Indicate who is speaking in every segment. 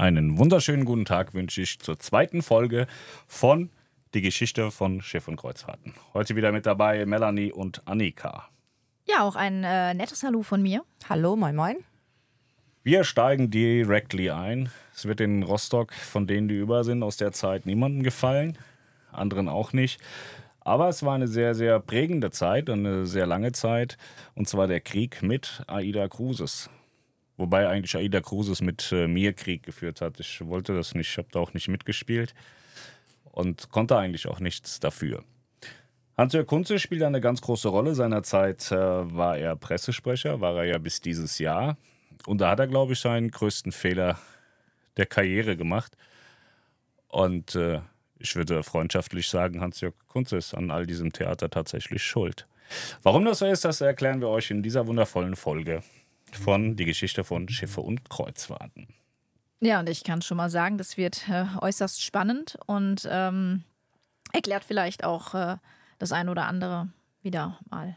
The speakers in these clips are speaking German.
Speaker 1: Einen wunderschönen guten Tag wünsche ich zur zweiten Folge von Die Geschichte von Schiff und Kreuzfahrten. Heute wieder mit dabei Melanie und Annika.
Speaker 2: Ja, auch ein äh, nettes Hallo von mir.
Speaker 3: Hallo, moin, moin.
Speaker 1: Wir steigen directly ein. Es wird in Rostock, von denen, die über sind, aus der Zeit niemandem gefallen, anderen auch nicht. Aber es war eine sehr, sehr prägende Zeit, eine sehr lange Zeit, und zwar der Krieg mit Aida Cruises. Wobei eigentlich Aida Cruises mit äh, mir Krieg geführt hat. Ich wollte das nicht, ich habe da auch nicht mitgespielt und konnte eigentlich auch nichts dafür. Hans-Jörg Kunze spielt eine ganz große Rolle. Seinerzeit äh, war er Pressesprecher, war er ja bis dieses Jahr. Und da hat er, glaube ich, seinen größten Fehler der Karriere gemacht. Und äh, ich würde freundschaftlich sagen, Hans-Jörg Kunze ist an all diesem Theater tatsächlich schuld. Warum das so ist, das erklären wir euch in dieser wundervollen Folge von Die Geschichte von Schiffe und Kreuzfahrten.
Speaker 2: Ja, und ich kann schon mal sagen, das wird äh, äußerst spannend und ähm, erklärt vielleicht auch äh, das ein oder andere wieder mal,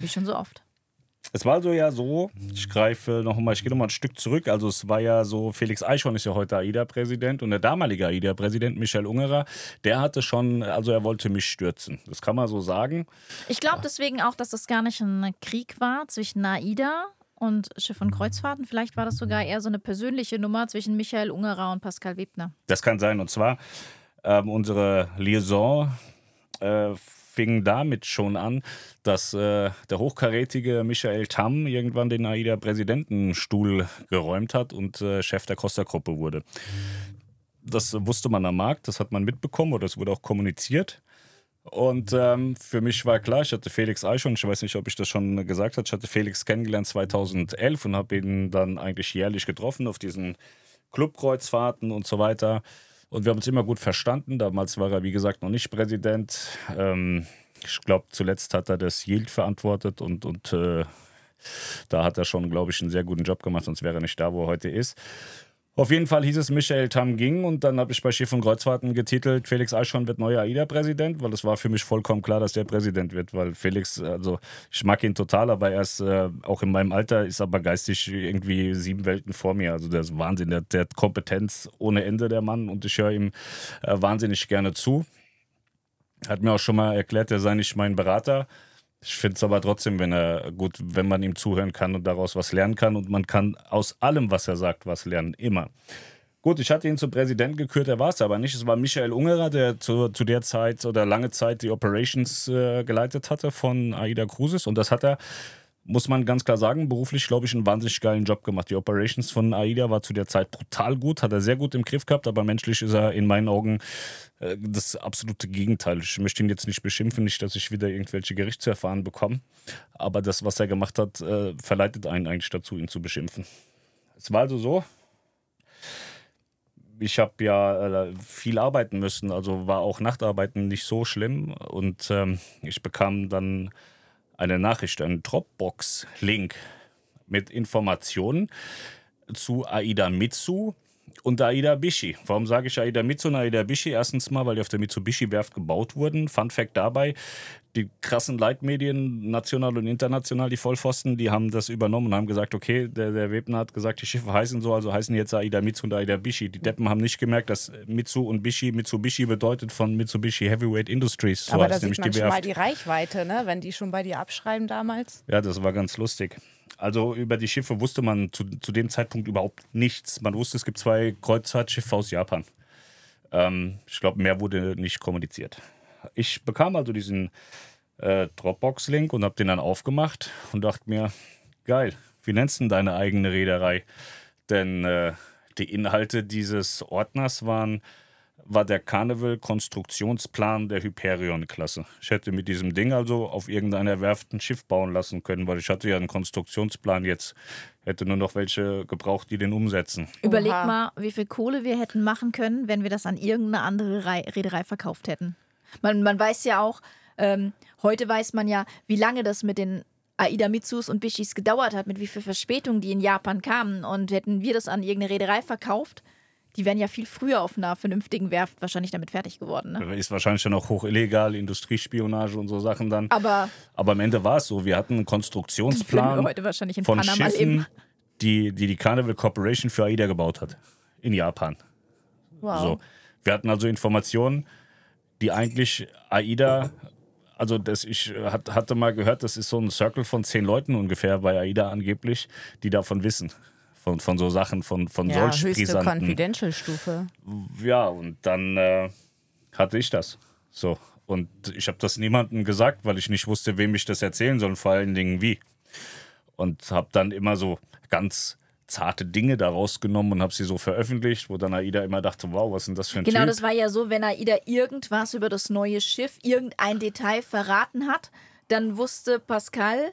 Speaker 2: wie schon so oft.
Speaker 1: Es war so ja so, ich greife noch mal, ich gehe noch mal ein Stück zurück. Also es war ja so, Felix Eichhorn ist ja heute AIDA-Präsident und der damalige AIDA-Präsident Michael Ungerer, der hatte schon, also er wollte mich stürzen. Das kann man so sagen.
Speaker 2: Ich glaube deswegen auch, dass das gar nicht ein Krieg war zwischen AIDA und Schiff und Kreuzfahrten. Vielleicht war das sogar eher so eine persönliche Nummer zwischen Michael Ungerer und Pascal Webner.
Speaker 1: Das kann sein. Und zwar ähm, unsere Liaison äh, fing damit schon an, dass äh, der hochkarätige Michael Tamm irgendwann den AIDA-Präsidentenstuhl geräumt hat und äh, Chef der Costa-Gruppe wurde. Das wusste man am Markt, das hat man mitbekommen oder es wurde auch kommuniziert. Und ähm, für mich war klar, ich hatte Felix Eichhorn, ich weiß nicht, ob ich das schon gesagt habe, ich hatte Felix kennengelernt 2011 und habe ihn dann eigentlich jährlich getroffen auf diesen Clubkreuzfahrten und so weiter. Und wir haben uns immer gut verstanden. Damals war er, wie gesagt, noch nicht Präsident. Ähm, ich glaube, zuletzt hat er das Yield verantwortet und, und äh, da hat er schon, glaube ich, einen sehr guten Job gemacht, sonst wäre er nicht da, wo er heute ist. Auf jeden Fall hieß es Michael Tam ging und dann habe ich bei Schiff und Kreuzfahrten getitelt, Felix Eichhorn wird neuer AIDA-Präsident, weil es war für mich vollkommen klar, dass der Präsident wird, weil Felix, also ich mag ihn total, aber er ist äh, auch in meinem Alter, ist aber geistig irgendwie sieben Welten vor mir. Also der ist Wahnsinn, der, der hat Kompetenz ohne Ende, der Mann, und ich höre ihm äh, wahnsinnig gerne zu. Hat mir auch schon mal erklärt, er sei nicht mein Berater. Ich finde es aber trotzdem, wenn er gut, wenn man ihm zuhören kann und daraus was lernen kann und man kann aus allem, was er sagt, was lernen, immer. Gut, ich hatte ihn zum Präsidenten gekürt, er war es aber nicht. Es war Michael Ungerer, der zu, zu der Zeit oder lange Zeit die Operations äh, geleitet hatte von AIDA Cruises. Und das hat er muss man ganz klar sagen, beruflich, glaube ich, einen wahnsinnig geilen Job gemacht. Die Operations von AIDA war zu der Zeit brutal gut, hat er sehr gut im Griff gehabt, aber menschlich ist er in meinen Augen äh, das absolute Gegenteil. Ich möchte ihn jetzt nicht beschimpfen, nicht, dass ich wieder irgendwelche Gerichtserfahren bekomme, aber das, was er gemacht hat, äh, verleitet einen eigentlich dazu, ihn zu beschimpfen. Es war also so, ich habe ja äh, viel arbeiten müssen, also war auch Nachtarbeiten nicht so schlimm und ähm, ich bekam dann eine Nachricht, einen Dropbox-Link mit Informationen zu Aida Mitsu und Aida Bishi. Warum sage ich Aida Mitsu und Aida Bishi? Erstens mal, weil die auf der Mitsubishi-Werft gebaut wurden. Fun Fact dabei, die krassen Leitmedien, national und international, die Vollpfosten, die haben das übernommen und haben gesagt, okay, der, der Webner hat gesagt, die Schiffe heißen so, also heißen jetzt Aida Mitsu und Aida Bishi. Die Deppen haben nicht gemerkt, dass Mitsu und Bishi, Mitsubishi bedeutet von Mitsubishi Heavyweight Industries.
Speaker 3: So Aber da sieht man die schon mal die Reichweite, ne? wenn die schon bei dir abschreiben damals.
Speaker 1: Ja, das war ganz lustig. Also über die Schiffe wusste man zu, zu dem Zeitpunkt überhaupt nichts. Man wusste, es gibt zwei Kreuzfahrtschiffe aus Japan. Ähm, ich glaube, mehr wurde nicht kommuniziert. Ich bekam also diesen äh, Dropbox-Link und habe den dann aufgemacht und dachte mir, geil, wie nennst du denn deine eigene Reederei? Denn äh, die Inhalte dieses Ordners waren war der Carnival-Konstruktionsplan der Hyperion-Klasse. Ich hätte mit diesem Ding also auf irgendeiner Werft ein Schiff bauen lassen können, weil ich hatte ja einen Konstruktionsplan jetzt. Hätte nur noch welche gebraucht, die den umsetzen.
Speaker 2: Überleg Oha. mal, wie viel Kohle wir hätten machen können, wenn wir das an irgendeine andere Reederei verkauft hätten. Man, man weiß ja auch, ähm, heute weiß man ja, wie lange das mit den Aida Mitsus und Bishis gedauert hat, mit wie viel Verspätung die in Japan kamen. Und hätten wir das an irgendeine Reederei verkauft, die wären ja viel früher auf einer vernünftigen Werft wahrscheinlich damit fertig geworden. Ne?
Speaker 1: Ist wahrscheinlich dann auch hoch illegal, Industriespionage und so Sachen dann.
Speaker 2: Aber,
Speaker 1: Aber am Ende war es so, wir hatten einen Konstruktionsplan
Speaker 2: heute wahrscheinlich in
Speaker 1: von
Speaker 2: Panama
Speaker 1: Schiffen, die, die die Carnival Corporation für AIDA gebaut hat. in Japan.
Speaker 3: Wow.
Speaker 1: So. Wir hatten also Informationen, die eigentlich AIDA, also das, ich hat, hatte mal gehört, das ist so ein Circle von zehn Leuten ungefähr bei AIDA angeblich, die davon wissen. Von, von so Sachen, von, von
Speaker 3: Ja,
Speaker 1: solch
Speaker 3: höchste. Confidential-Stufe.
Speaker 1: Ja, und dann äh, hatte ich das. So. Und ich habe das niemandem gesagt, weil ich nicht wusste, wem ich das erzählen soll, vor allen Dingen wie. Und habe dann immer so ganz zarte Dinge daraus genommen und habe sie so veröffentlicht, wo dann AIDA immer dachte, wow, was ist denn das für ein
Speaker 2: Genau,
Speaker 1: Typ?
Speaker 2: das war ja so, wenn AIDA irgendwas über das neue Schiff, irgendein Detail verraten hat, dann wusste Pascal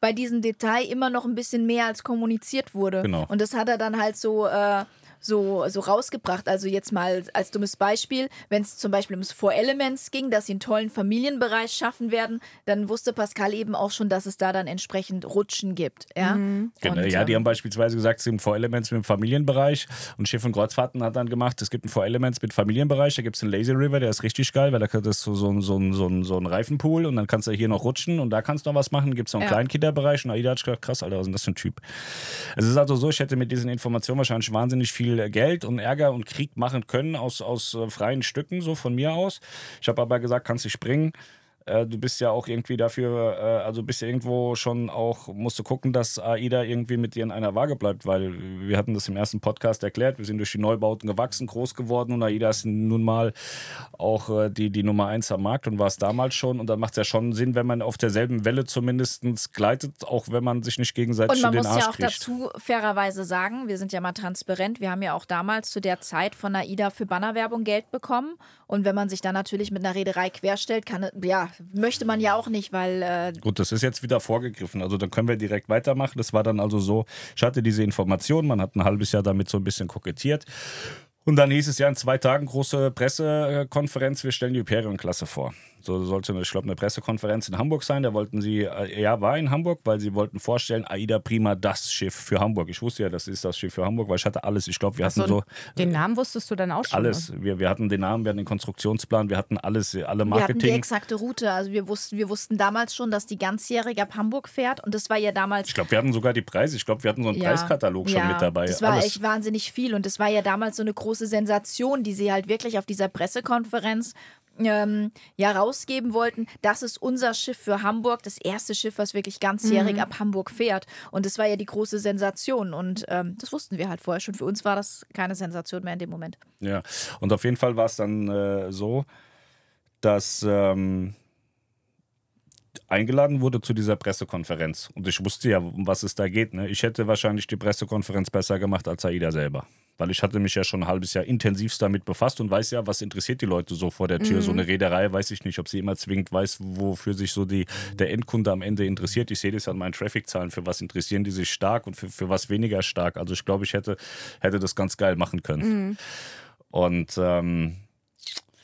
Speaker 2: bei diesem Detail immer noch ein bisschen mehr, als kommuniziert wurde.
Speaker 1: Genau.
Speaker 2: Und das hat er dann halt so, äh, so, so rausgebracht. Also jetzt mal als dummes Beispiel, wenn es zum Beispiel ums Four Elements ging, dass sie einen tollen Familienbereich schaffen werden, dann wusste Pascal eben auch schon, dass es da dann entsprechend Rutschen gibt. Ja,
Speaker 1: Genau,
Speaker 2: Und,
Speaker 1: ja, die
Speaker 2: ähm,
Speaker 1: haben beispielsweise gesagt, es gibt Four Elements mit dem Familienbereich und Schiff und Kreuzfahrten hat dann gemacht, es gibt ein Four Elements mit Familienbereich, da gibt es einen Lazy River, der ist richtig geil, weil da das ist so, so, ein- so, ein- so, ein- so ein Reifenpool und dann kannst du hier noch rutschen und da kannst du noch was machen, gibt es noch einen
Speaker 2: Ja.
Speaker 1: kleinen Kinderbereich und Aida hat gedacht, krass, Alter, was ist denn das für ein Typ? Es ist also so, ich hätte mit diesen Informationen wahrscheinlich wahnsinnig viel Geld und Ärger und Krieg machen können aus, aus äh, freien Stücken, so von mir aus. Ich habe aber gesagt, kannst dich springen. Äh, Du bist ja auch irgendwie dafür, äh, also bist ja irgendwo schon auch, musst du gucken, dass AIDA irgendwie mit dir in einer Waage bleibt, weil wir hatten das im ersten Podcast erklärt, wir sind durch die Neubauten gewachsen, groß geworden und AIDA ist nun mal auch äh, die, die Nummer eins am Markt und war es damals schon und dann macht es ja schon Sinn, wenn man auf derselben Welle zumindest gleitet, auch wenn man sich nicht gegenseitig
Speaker 2: Und man muss
Speaker 1: Arsch
Speaker 2: ja auch
Speaker 1: kriegt.
Speaker 2: dazu fairerweise sagen, wir sind ja mal transparent, wir haben ja auch damals zu der Zeit von AIDA für Bannerwerbung Geld bekommen. Und wenn man sich dann natürlich mit einer Reederei querstellt, kann, ja, möchte man ja auch nicht, weil äh,
Speaker 1: Gut, das ist jetzt wieder vorgegriffen. Also dann können wir direkt weitermachen. Das war dann also so, ich hatte diese Information, man hat ein halbes Jahr damit so ein bisschen kokettiert. Und dann hieß es ja in zwei Tagen große Pressekonferenz, wir stellen die Hyperion-Klasse vor. So sollte, ich glaube, eine Pressekonferenz in Hamburg sein. Da wollten sie, äh, ja, war in Hamburg, weil sie wollten vorstellen, AIDA Prima, das Schiff für Hamburg. Ich wusste ja, das ist das Schiff für Hamburg, weil ich hatte alles. Ich glaube, wir hatten
Speaker 3: So, den Namen wusstest du dann auch schon?
Speaker 1: alles. Wir, wir hatten den Namen, wir hatten den Konstruktionsplan, wir hatten alles, alle
Speaker 2: wir hatten die
Speaker 1: Marketing.
Speaker 2: exakte Route. Also wir wussten, wir wussten damals schon, dass die ganzjährig ab Hamburg fährt. Und das war ja damals
Speaker 1: Ich glaube, wir hatten sogar die Preise. Ich glaube, wir hatten so einen
Speaker 2: Ja,
Speaker 1: Preiskatalog schon
Speaker 2: ja,
Speaker 1: mit dabei.
Speaker 2: Das war
Speaker 1: alles.
Speaker 2: echt wahnsinnig viel und das war ja damals so eine große Sensation, die sie halt wirklich auf dieser Pressekonferenz ähm, ja rausgeben wollten. Das ist unser Schiff für Hamburg, das erste Schiff, was wirklich ganzjährig
Speaker 3: Mhm.
Speaker 2: ab Hamburg fährt. Und das war ja die große Sensation und ähm, das wussten wir halt vorher schon. Für uns war das keine Sensation mehr in dem Moment.
Speaker 1: Ja, und auf jeden Fall war es dann äh, so, dass ähm, eingeladen wurde zu dieser Pressekonferenz. Und ich wusste ja, um was es da geht. Ne? Ich hätte wahrscheinlich die Pressekonferenz besser gemacht als Aida selber. Weil ich hatte mich ja schon ein halbes Jahr intensivst damit befasst und weiß ja, was interessiert die Leute so vor der Tür. So eine Reederei weiß ich nicht, ob sie immer zwingend weiß, wofür sich so die, der Endkunde am Ende interessiert. Ich sehe das an meinen Traffic-Zahlen. Für was interessieren die sich stark und für, für was weniger stark. Also ich glaube, ich hätte, hätte das ganz geil machen können. Und ähm,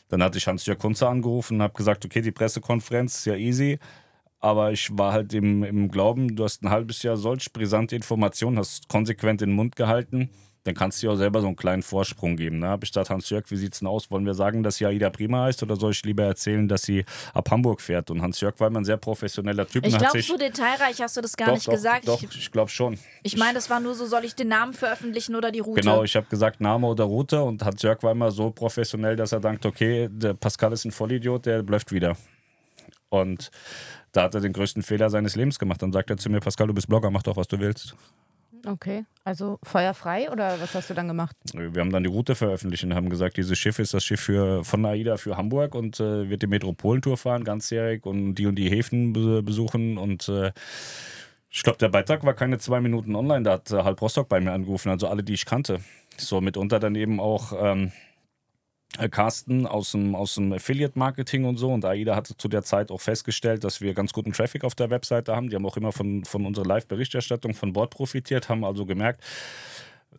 Speaker 1: dann hatte ich Hans-Jörg Kunze angerufen und habe gesagt, okay, die Pressekonferenz ist ja easy. Aber ich war halt im, im Glauben, du hast ein halbes Jahr solch brisante Informationen, hast konsequent den Mund gehalten, dann kannst du dir auch selber so einen kleinen Vorsprung geben. Ne? Habe ich gesagt, Hans-Jörg, wie sieht's denn aus? Wollen wir sagen, dass sie Aida Prima heißt oder soll ich lieber erzählen, dass sie ab Hamburg fährt? Und Hans-Jörg war immer ein sehr professioneller Typ.
Speaker 2: Ich glaube, so detailreich hast du das gar
Speaker 1: doch,
Speaker 2: nicht
Speaker 1: doch,
Speaker 2: gesagt.
Speaker 1: Doch,
Speaker 2: Ich,
Speaker 1: ich glaube schon.
Speaker 2: ich meine, das war nur so, soll ich den Namen veröffentlichen oder die Route?
Speaker 1: Genau, ich habe gesagt Name oder Route und Hans-Jörg war immer so professionell, dass er denkt, okay, der Pascal ist ein Vollidiot, der blöfft wieder. Und da hat er den größten Fehler seines Lebens gemacht. Dann sagt er zu mir, Pascal, du bist Blogger, mach doch, was du willst.
Speaker 3: Okay, also feuerfrei oder was hast du dann gemacht?
Speaker 1: Wir haben dann die Route veröffentlicht und haben gesagt, dieses Schiff ist das Schiff für, von AIDA für Hamburg und äh, wird die Metropolentour fahren, ganzjährig und die und die Häfen be besuchen. Und äh, ich glaube, der Beitrag war keine zwei Minuten online. Da hat äh, halb Rostock bei mir angerufen, also alle, die ich kannte. So mitunter dann eben auch ähm, äh, Carsten aus dem, aus dem Affiliate-Marketing und so. Und AIDA hatte zu der Zeit auch festgestellt, dass wir ganz guten Traffic auf der Webseite haben. Die haben auch immer von, von unserer Live-Berichterstattung von Bord profitiert, haben also gemerkt,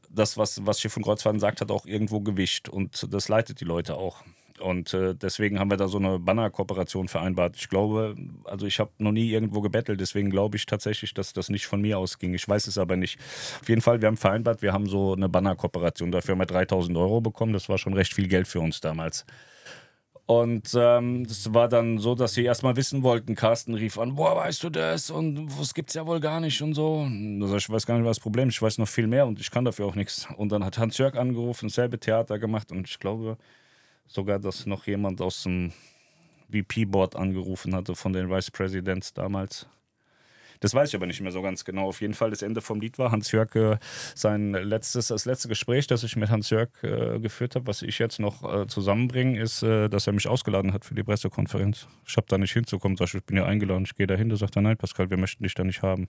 Speaker 1: das, was, was Schiff und Kreuzfahrten sagt, hat auch irgendwo Gewicht. Und das leitet die Leute auch. Und äh, deswegen haben wir da so eine Banner-Kooperation vereinbart. Ich glaube, also ich habe noch nie irgendwo gebettelt, deswegen glaube ich tatsächlich, dass das nicht von mir ausging. Ich weiß es aber nicht. Auf jeden Fall, wir haben vereinbart, wir haben so eine Banner-Kooperation. Dafür haben wir 3000 Euro bekommen. Das war schon recht viel Geld für uns damals. Und ähm, das war dann so, dass sie erstmal wissen wollten. Carsten rief an, boah, weißt du das? Und das gibt's ja wohl gar nicht und so. Ich, ich weiß gar nicht, was das Problem ist. Ich weiß noch viel mehr und ich kann dafür auch nichts. Und dann hat Hans-Jörg angerufen, selbe Theater gemacht und ich glaube sogar, dass noch jemand aus dem VP-Board angerufen hatte von den Vice Presidents damals. Das weiß ich aber nicht mehr so ganz genau. Auf jeden Fall, das Ende vom Lied war Hans-Jörg äh, sein letztes, das letzte Gespräch, das ich mit Hans-Jörg äh, geführt habe, was ich jetzt noch äh, zusammenbringe, ist, äh, dass er mich ausgeladen hat für die Pressekonferenz. Ich habe da nicht hinzukommen, sag ich, ich bin ja eingeladen, ich gehe da hin. Da sagt er, nein, Pascal, wir möchten dich da nicht haben.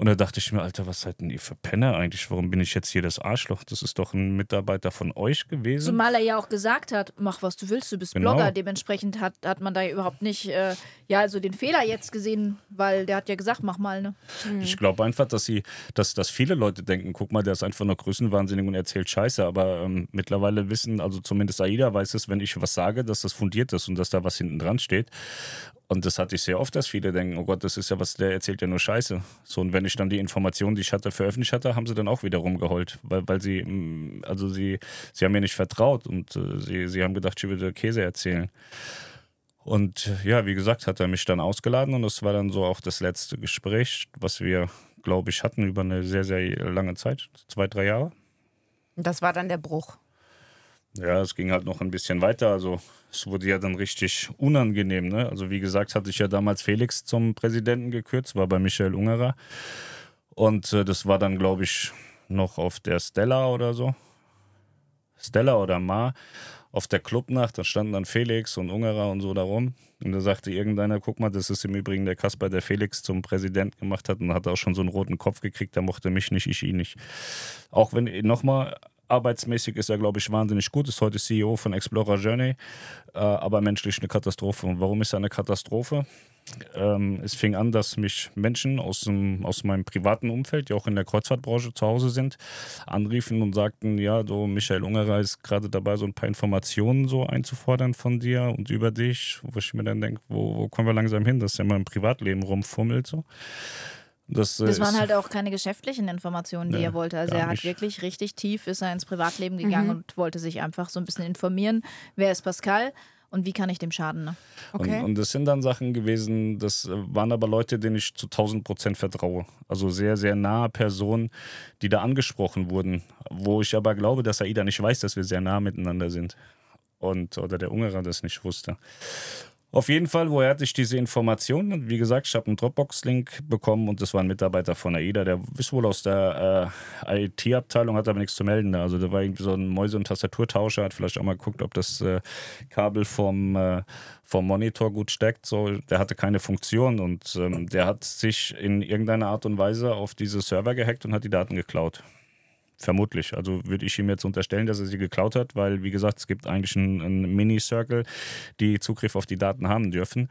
Speaker 1: Und da dachte ich mir, Alter, was seid denn ihr für Penner eigentlich? Warum bin ich jetzt hier das Arschloch? Das ist doch ein Mitarbeiter von euch gewesen.
Speaker 2: Zumal er ja auch gesagt hat, mach was du willst, du bist
Speaker 1: Genau.
Speaker 2: Blogger. Dementsprechend hat, hat man da überhaupt nicht, äh, ja, also den Fehler jetzt gesehen, weil der hat ja gesagt, mach mal, ne?
Speaker 1: Ich glaube einfach, dass sie, dass, dass viele Leute denken, guck mal, der ist einfach nur größenwahnsinnig und erzählt Scheiße. Aber ähm, mittlerweile wissen, also zumindest Aida weiß es, wenn ich was sage, dass das fundiert ist und dass da was hinten dran steht. Und das hatte ich sehr oft, dass viele denken, oh Gott, das ist ja was, der erzählt ja nur Scheiße. So, und wenn ich dann die Informationen, die ich hatte, veröffentlicht hatte, haben sie dann auch wieder rumgeheult. Weil, weil sie, mm, also sie, sie haben mir nicht vertraut und äh, sie, sie haben gedacht, ich würde Käse erzählen. Und ja, wie gesagt, hat er mich dann ausgeladen und das war dann so auch das letzte Gespräch, was wir, glaube ich, hatten über eine sehr, sehr lange Zeit, zwei, drei Jahre.
Speaker 3: Das war dann der Bruch.
Speaker 1: Ja, es ging halt noch ein bisschen weiter. Also es wurde ja dann richtig unangenehm. Ne? Also wie gesagt, hatte ich ja damals Felix zum Präsidenten gekürzt, war bei Michael Ungerer. Und äh, das war dann, glaube ich, noch auf der Stella oder so. Stella oder Ma auf der Clubnacht, da standen dann Felix und Ungerer und so da rum. Und da sagte irgendeiner, guck mal, das ist im Übrigen der Kasper, der Felix zum Präsident gemacht hat und hat auch schon so einen roten Kopf gekriegt, der mochte mich nicht, ich ihn nicht. Auch wenn, nochmal, arbeitsmäßig ist er, glaube ich, wahnsinnig gut, ist heute CEO von Explorer Journey, äh, aber menschlich eine Katastrophe. Und warum ist er eine Katastrophe? Ähm, es fing an, dass mich Menschen aus, dem, aus meinem privaten Umfeld, die auch in der Kreuzfahrtbranche zu Hause sind, anriefen und sagten, ja, du, Michael Ungerer ist gerade dabei, so ein paar Informationen so einzufordern von dir und über dich, wo ich mir dann denke, wo, wo kommen wir langsam hin, dass er mal im Privatleben rumfummelt so. Das, äh,
Speaker 2: Das waren halt auch keine geschäftlichen Informationen, die
Speaker 1: Nee,
Speaker 2: er wollte. Also er hat
Speaker 1: nicht.
Speaker 2: wirklich richtig tief, ist er ins Privatleben gegangen und wollte sich einfach so ein bisschen informieren, wer ist Pascal und wie kann ich dem schaden. Ne?
Speaker 3: Okay.
Speaker 1: Und, und das sind dann Sachen gewesen, das waren aber Leute, denen ich zu 1000 Prozent vertraue. Also sehr, sehr nahe Personen, die da angesprochen wurden. Wo ich aber glaube, dass Aida nicht weiß, dass wir sehr nah miteinander sind. Und, oder der Ungerer das nicht wusste. Auf jeden Fall, woher hatte ich diese Informationen? Wie gesagt, ich habe einen Dropbox-Link bekommen und das war ein Mitarbeiter von AIDA, der ist wohl aus der äh, IT-Abteilung, hat aber nichts zu melden. Also da war irgendwie so ein Mäuse- und Tastaturtauscher, hat vielleicht auch mal geguckt, ob das äh, Kabel vom, äh, vom Monitor gut steckt. So, der hatte keine Funktion und ähm, der hat sich in irgendeiner Art und Weise auf diese Server gehackt und hat die Daten geklaut. Vermutlich. Also würde ich ihm jetzt unterstellen, dass er sie geklaut hat, weil, wie gesagt, es gibt eigentlich einen, einen Mini-Circle, die Zugriff auf die Daten haben dürfen.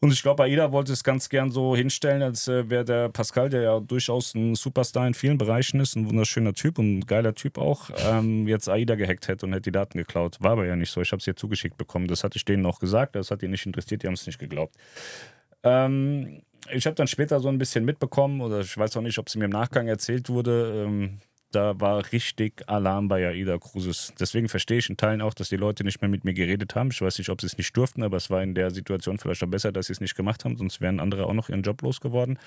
Speaker 1: Und ich glaube, AIDA wollte es ganz gern so hinstellen, als äh, wäre der Pascal, der ja durchaus ein Superstar in vielen Bereichen ist, ein wunderschöner Typ und ein geiler Typ auch, ähm, jetzt AIDA gehackt hätte und hätte die Daten geklaut. War aber ja nicht so. Ich habe es ihr zugeschickt bekommen. Das hatte ich denen auch gesagt. Das hat die nicht interessiert. Die haben es nicht geglaubt. Ähm, ich habe dann später so ein bisschen mitbekommen, oder ich weiß auch nicht, ob es mir im Nachgang erzählt wurde, ähm, da war richtig Alarm bei AIDA Cruises. Deswegen verstehe ich in Teilen auch, dass die Leute nicht mehr mit mir geredet haben. Ich weiß nicht, ob sie es nicht durften, aber es war in der Situation vielleicht auch besser, dass sie es nicht gemacht haben, sonst wären andere auch noch ihren Job losgeworden.